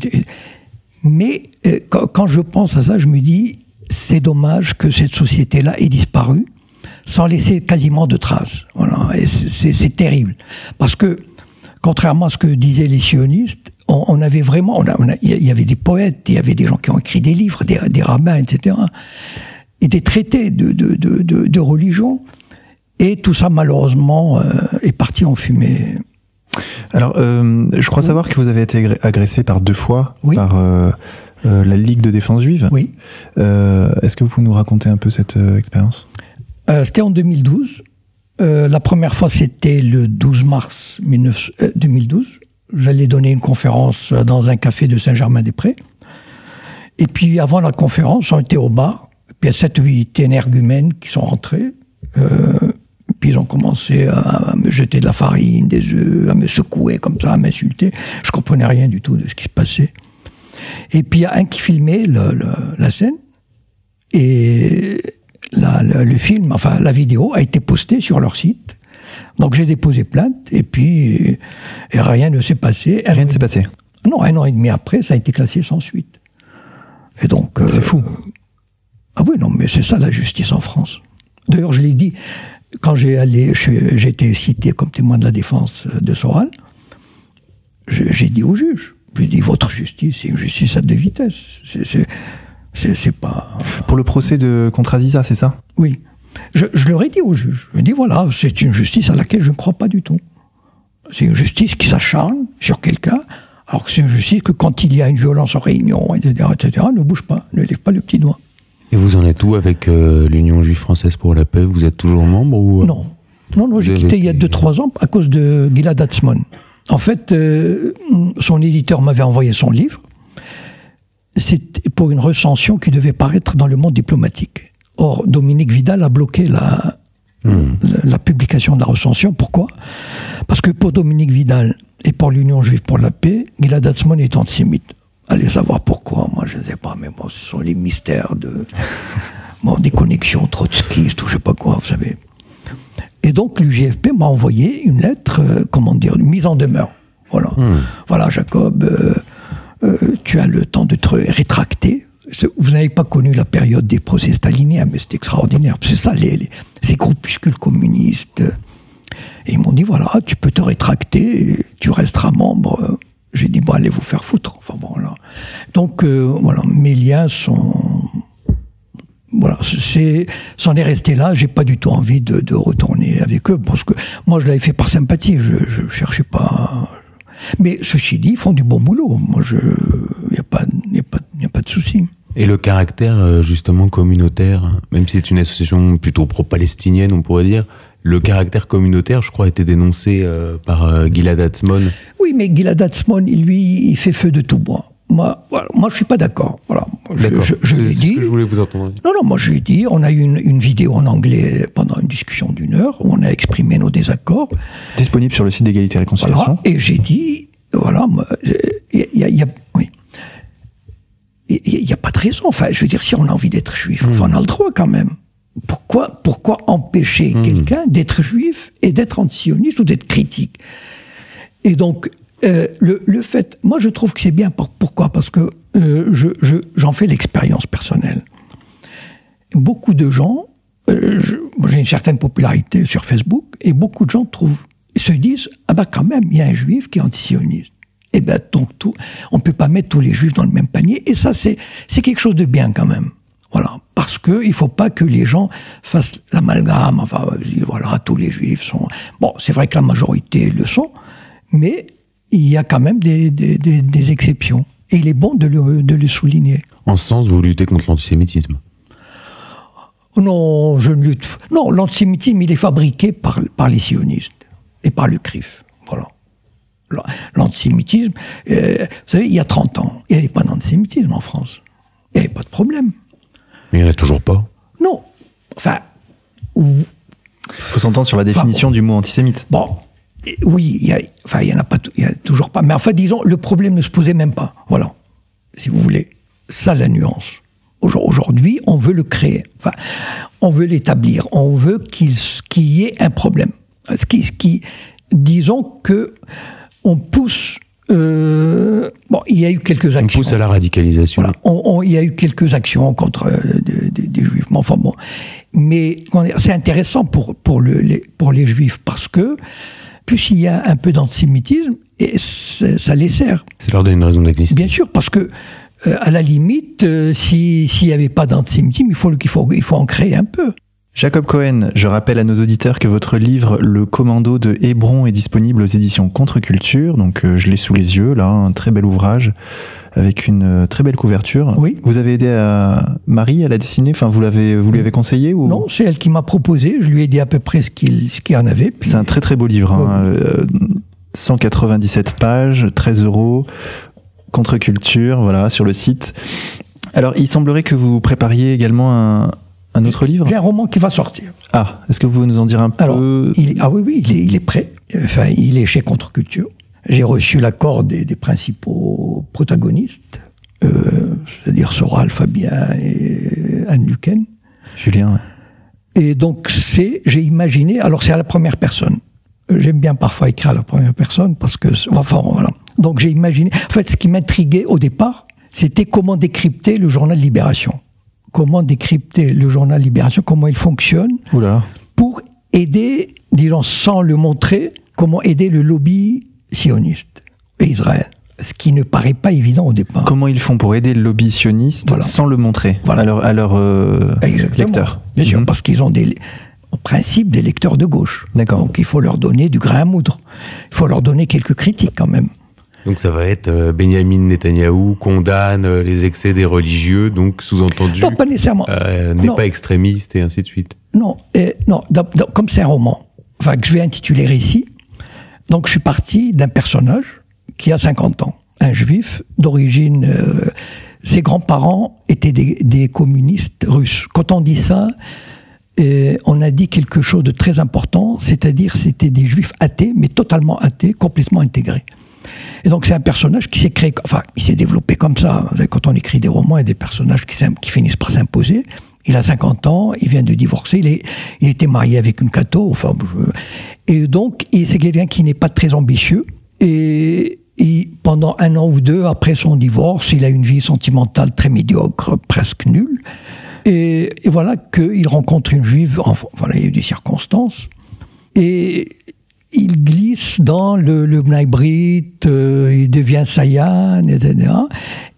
Mais euh, quand je pense à ça, je me dis, c'est dommage que cette société-là ait disparu sans laisser quasiment de traces. Voilà, et c'est terrible. Parce que, contrairement à ce que disaient les sionistes, on, on avait vraiment, on a- on a- il y avait des poètes, il y avait des gens qui ont écrit des livres, des, des rabbins, etc. Et des traités de, de, de, de, de religion. Et tout ça, malheureusement, euh, est parti en fumée. Alors, euh, je crois savoir que vous avez été agressé par deux fois Oui. par euh, euh, la Ligue de défense juive. Oui. Euh, Est-ce que vous pouvez nous raconter un peu cette euh, expérience? C'était en 2012. Euh, la première fois, c'était le 12 mars 19 euh, 2012. J'allais donner une conférence dans un café de Saint-Germain-des-Prés. Et puis, avant la conférence, on était au bar. Puis, il y a 7 ou 8 énergumènes qui sont rentrés. Puis, ils ont commencé à, à me jeter de la farine, des œufs, à me secouer comme ça, à m'insulter. Je comprenais rien du tout de ce qui se passait. Et puis, il y a un qui filmait le- le- la scène. Et la- le, le film, enfin la vidéo, a été postée sur leur site. Donc j'ai déposé plainte et puis et rien ne s'est passé. Rien ne s'est passé. Non, un an et demi après, ça a été classé sans suite. Et donc. euh, C'est fou. Ah oui, non, mais c'est ça la justice en France. D'ailleurs, je l'ai dit, quand j'ai allé, été cité comme témoin de la défense de Soral, j'ai dit au juge, j'ai dit, votre justice, c'est une justice à deux vitesses. C'est- c'est- C'est c'est pas. Pour le procès de contre Aziza, c'est ça? Oui. Je, je leur ai dit au juge. Je lui ai dit voilà, c'est une justice à laquelle je ne crois pas du tout. C'est une justice qui s'acharne sur quelqu'un, alors que c'est une justice que quand il y a une violence en réunion, etc., etc., ne bouge pas, ne lève pas le petit doigt. Et vous en êtes où avec euh, l'Union juive française pour la paix? Vous êtes toujours membre ou... Non. Non, non, j'ai quitté il y a été- 2-3 ans à cause de Gilad Atzmon. En fait, euh, son éditeur m'avait envoyé son livre. C'était pour une recension qui devait paraître dans le monde diplomatique. Or, Dominique Vidal a bloqué la, la, la publication de la recension. Pourquoi? Parce que pour Dominique Vidal et pour l'Union juive pour la paix, Gilad Atzmon est antisémite. Allez savoir pourquoi, moi je ne sais pas, mais bon, ce sont les mystères de, <laughs> bon, des connexions trotskistes ou je sais pas quoi, vous savez. Et donc l'UGFP m'a envoyé une lettre, euh, comment dire, une mise en demeure. Voilà, voilà Jacob, euh, euh, tu as le temps de te rétracter. Vous n'avez pas connu la période des procès staliniens, mais c'est extraordinaire. C'est ça, les, les- ces groupuscules communistes. Et ils m'ont dit, voilà, tu peux te rétracter, et tu resteras membre. J'ai dit, bon, allez vous faire foutre. Enfin bon, voilà. Donc, euh, voilà, mes liens sont... Voilà, c'est, c'en est resté là. J'ai pas du tout envie de, de retourner avec eux parce que moi, je l'avais fait par sympathie. Je, je cherchais pas. Mais ceci dit, ils font du bon boulot. Moi, je, y a pas, y a pas, y a pas de souci. Et le caractère euh, justement communautaire, même si c'est une association plutôt pro-palestinienne, on pourrait dire, le caractère communautaire, je crois, a été dénoncé euh, par euh, Gilad Atzmon. Oui, mais Gilad Atzmon, lui, il fait feu de tout bois. Moi, voilà, moi, je suis pas d'accord. Voilà, je, je C'est l'ai ce dit. que je voulais vous entendre dire. Non, non, moi je lui ai dit, on a eu une, une vidéo en anglais pendant une discussion d'une heure où on a exprimé nos désaccords. Disponible sur le site d'égalité et réconciliation. Voilà, et j'ai dit, voilà, il y a, il y a- oui. Il n'y a pas de raison. Enfin, je veux dire, si on a envie d'être juif, enfin, on a le droit quand même. Pourquoi, pourquoi empêcher quelqu'un d'être juif et d'être antisioniste ou d'être critique? Et donc, euh, le, fait, moi je trouve que c'est bien. Pour- Pourquoi? Parce que euh, je, je- j'en fais l'expérience personnelle. Beaucoup de gens, euh, j'ai une certaine popularité sur Facebook, et beaucoup de gens trouvent, se disent, ah ben quand même, il y a un juif qui est antisioniste. Et ben donc tout, on peut pas mettre tous les juifs dans le même panier, et ça c'est quelque chose de bien quand même. Voilà, parce que il faut pas que les gens fassent l'amalgame. Enfin, voilà, tous les juifs sont. Bon, c'est vrai que la majorité le sont, mais il y a quand même des, des, des- des exceptions. Et il est bon de le, de le souligner. En ce sens, vous luttez contre l'antisémitisme. Non, je ne lutte. Non, l'antisémitisme, il est fabriqué par, par les sionistes et par le CRIF. Voilà. L'an- L'antisémitisme, euh, vous savez, il y a 30 ans, il n'y avait pas d'antisémitisme en France. Il n'y avait pas de problème. Mais il n'y en a toujours pas. Non. Enfin, Il faut s'entendre sur la définition du mot antisémite. Bon, et oui, il y a, enfin, il y en a pas, il y a toujours pas. Mais enfin, disons, le problème ne se posait même pas. Voilà, si vous voulez, ça la nuance. Aujourd- Aujourd'hui, on veut le créer. Enfin, on veut l'établir. On veut qu'il y ait un problème. Ce qui, ce qui, disons que on pousse euh, bon, il y a eu quelques On actions. pousse à la radicalisation. Voilà. On- on- il y a eu quelques actions contre euh, des, des- des juifs. Mais enfin bon. Mais c'est intéressant pour, pour, le, les, pour les juifs parce que, puisqu'il y a un peu d'antisémitisme, et ça les sert. Ça leur donne une raison d'exister. Bien sûr, parce que, euh, à la limite, euh, si- s'il n'y avait pas d'antisémitisme, il faut, le- il, faut, il faut en créer un peu. Jacob Cohen, je rappelle à nos auditeurs que votre livre Le Commando de Hébron est disponible aux éditions Contre-Culture. Donc euh, je l'ai sous les yeux, là, un très bel ouvrage avec une euh, très belle couverture. Oui. Vous avez aidé à Marie à la dessiner? Enfin, vous, l'avez, vous lui avez conseillé ou... Non, c'est elle qui m'a proposé. Je lui ai dit à peu près ce qu'il ce qu'il en avait. puis- C'est un très très beau livre. hein. Euh, 197 pages, 13 euros, Contre-Culture, voilà, sur le site. Alors, il semblerait que vous prépariez également un, un autre livre? J'ai un roman qui va sortir. Ah, est-ce que vous pouvez nous en dire un Alors, peu? il ah oui, oui, il est, il est prêt. Enfin, il est chez Contre-Culture. J'ai reçu l'accord des, des principaux protagonistes, euh, c'est-à-dire Soral, Fabien et Anne Luquen. Julien ouais. Et donc, c'est, j'ai imaginé, alors c'est à la première personne. J'aime bien parfois écrire à la première personne parce que, enfin, voilà. Donc, j'ai imaginé. En fait, ce qui m'intriguait au départ, c'était comment décrypter le journal Libération. Comment décrypter le journal Libération, comment il fonctionne, là. pour aider, disons, sans le montrer, comment aider le lobby sioniste et Israël. Ce qui ne paraît pas évident au départ. Comment ils font pour aider le lobby sioniste Voilà. sans le montrer Voilà. à leurs leur, euh, lecteurs Bien sûr, Mhm. parce qu'ils ont des, en principe des lecteurs de gauche. D'accord. Donc il faut leur donner du grain à moudre. Il faut leur donner quelques critiques quand même. Donc ça va être euh, Benjamin Netanyahou condamne euh, les excès des religieux, donc sous-entendu Non, pas nécessairement. euh, n'est pas extrémiste et ainsi de suite. Non, non comme c'est un roman, enfin, que je vais intituler Récit, donc je suis parti d'un personnage qui a 50 ans, un juif d'origine. euh, ses grands-parents étaient des, communistes russes. Quand on dit ça, euh, on a dit quelque chose de très important, c'est-à-dire c'était des juifs athées, mais totalement athées, complètement intégrés. Et donc c'est un personnage qui s'est créé, enfin, il s'est développé comme ça. Savez, Quand on écrit des romans, il y a des personnages qui finissent par s'imposer. Il a 50 ans, il vient de divorcer, il, était marié avec une catho, enfin, et donc c'est quelqu'un qui n'est pas très ambitieux. Et, pendant un an ou deux après son divorce, il a une vie sentimentale très médiocre, presque nulle. Et, voilà qu'il rencontre une juive, enfin, voilà, il y a eu des circonstances. Et il glisse dans le, le euh, il devient Sayan, etc.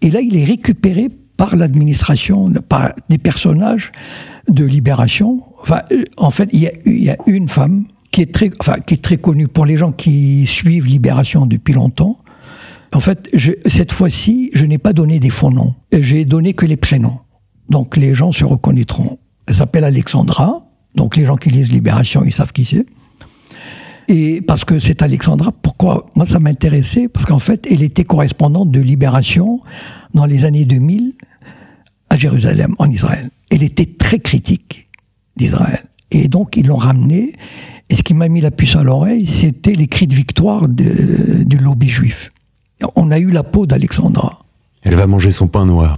Et là, il est récupéré par l'administration, par des personnages de libération. Enfin, en fait, il y, a, une femme qui est, très, enfin, qui est très connue pour les gens qui suivent Libération depuis longtemps. En fait, cette fois-ci, je n'ai pas donné des faux noms. J'ai donné que les prénoms. Donc les gens se reconnaîtront. Elle s'appelle Alexandra. Donc les gens qui lisent Libération, ils savent qui c'est. Et parce que c'est Alexandra, pourquoi Moi, ça m'intéressait? Parce qu'en fait, elle était correspondante de Libération dans les années 2000 à Jérusalem, en Israël. Elle était très critique d'Israël. Et donc, ils l'ont ramenée. Et ce qui m'a mis la puce à l'oreille, c'était les cris de victoire de- du lobby juif. On a eu la peau d'Alexandra. Elle va manger son pain noir.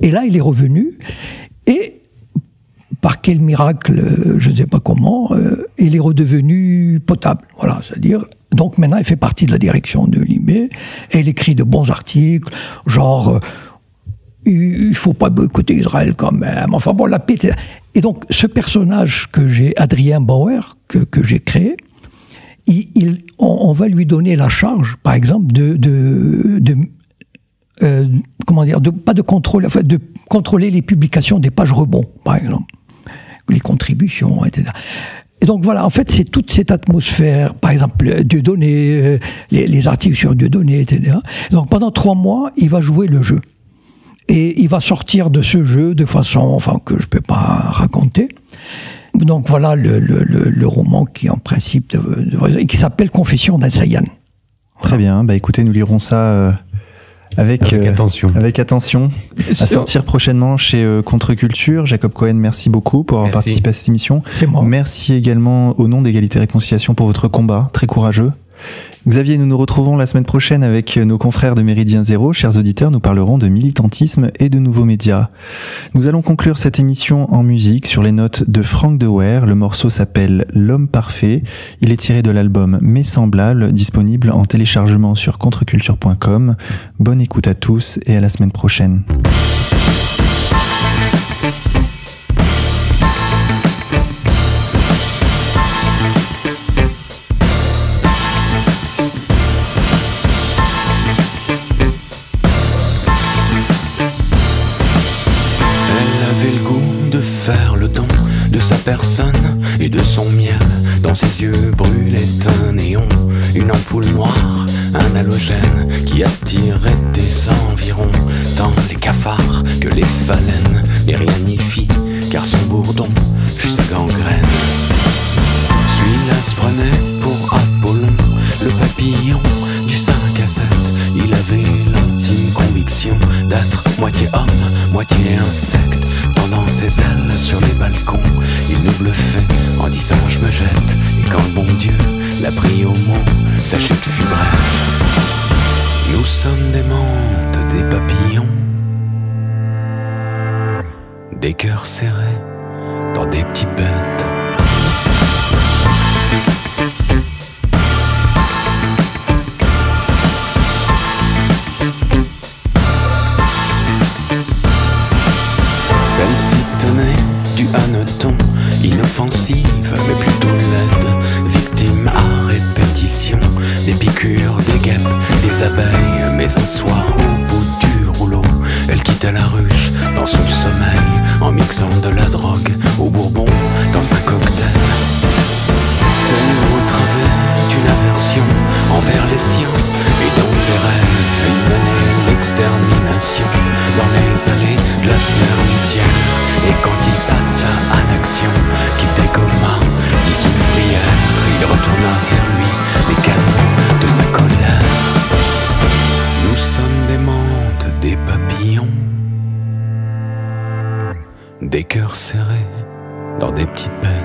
Et là, il est revenu. Par quel miracle, euh, je ne sais pas comment, euh, il est redevenu potable. Voilà, c'est-à-dire. Donc maintenant, il fait partie de la direction de Libé. Il écrit de bons articles, genre. euh, il faut pas boycotter Israël quand même. Enfin bon, la paix. Et donc, ce personnage que j'ai, Adrien Bauer, que, que j'ai créé, on, va lui donner la charge, par exemple, de, de, euh, comment dire, pas de contrôle, enfin, de contrôler les publications des pages rebond, par exemple, les contributions, etc. Et donc voilà, en fait, c'est toute cette atmosphère, par exemple, Dieudonné, euh, les, les articles sur Dieudonné, etc. Donc pendant trois mois, il va jouer le jeu. Et il va sortir de ce jeu de façon, enfin, que je ne peux pas raconter. Donc voilà le, le- le- le roman qui, en principe, de- de- et qui s'appelle Confession d'un Sayan. Très bien. Bah écoutez, nous lirons ça euh, avec, Avec euh, attention. Avec attention. À sortir prochainement chez euh, Contre-Culture. Jacob Cohen, merci beaucoup pour avoir Merci. participé à cette émission. C'est moi. Merci également au nom d'Égalité et Réconciliation pour votre combat, très courageux. Xavier, nous nous retrouvons la semaine prochaine avec nos confrères de Méridien Zéro. Chers auditeurs, nous parlerons de militantisme et de nouveaux médias. Nous allons conclure cette émission en musique sur les notes de Frank De Weir. Le morceau s'appelle L'homme parfait. Il est tiré de l'album Mes semblables, disponible en téléchargement sur contreculture.com. Bonne écoute à tous et à la semaine prochaine. Personne et de son miel. Dans ses yeux brûlait un néon, une ampoule noire, un halogène qui attirait des environs. Tant les cafards que les phalènes, et rien n'y fit, car son bourdon fut sa gangrène. Celui-là se prenait pour Apollon, le papillon du 5 à 7. Il avait l'intime conviction d'être moitié homme, moitié insecte dans ses ailes sur les balcons. Mot, sa chute fut brève. Nous sommes des montes, des papillons, des cœurs serrés dans des petites bêtes. Soir, au bout du rouleau, elle quitta la ruche dans son sommeil en mixant de la drogue au bourbon dans un cocktail. Telle autre avait une aversion envers les siens. Et dans ses rêves, il menait l'extermination dans les allées de la terre Et quand il passa à l'action, qu'il dégomma dix ouvrières, il retourna vers lui les canons des cœurs serrés dans des petites bêtes.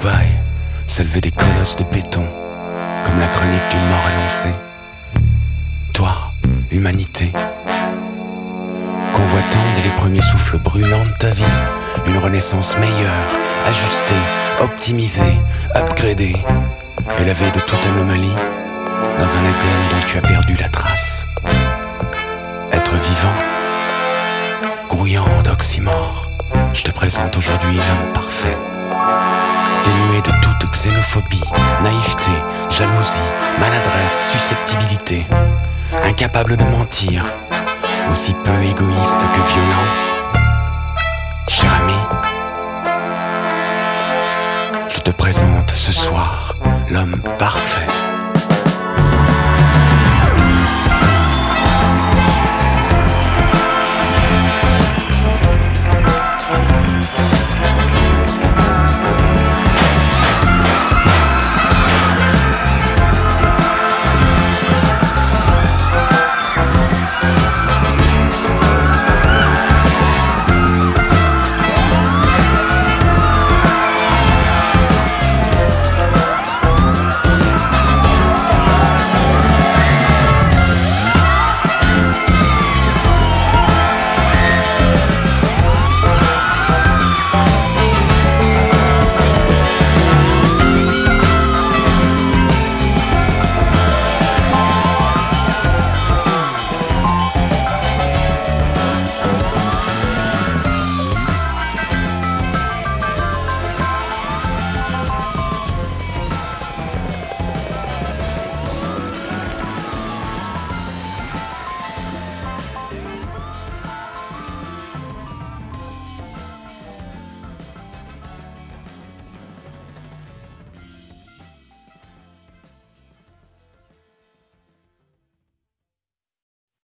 Dubaï des colosses de béton, comme la chronique d'une mort annoncée. Toi, humanité, convoitant dès les premiers souffles brûlants de ta vie, une renaissance meilleure, ajustée, optimisée, upgradée, élevée de toute anomalie, dans un Éden dont tu as perdu la trace. Être vivant, grouillant d'oxymore, je te présente aujourd'hui l'homme parfait dénué de toute xénophobie, naïveté, jalousie, maladresse, susceptibilité, incapable de mentir, aussi peu égoïste que violent. Cher ami, je te présente ce soir l'homme parfait.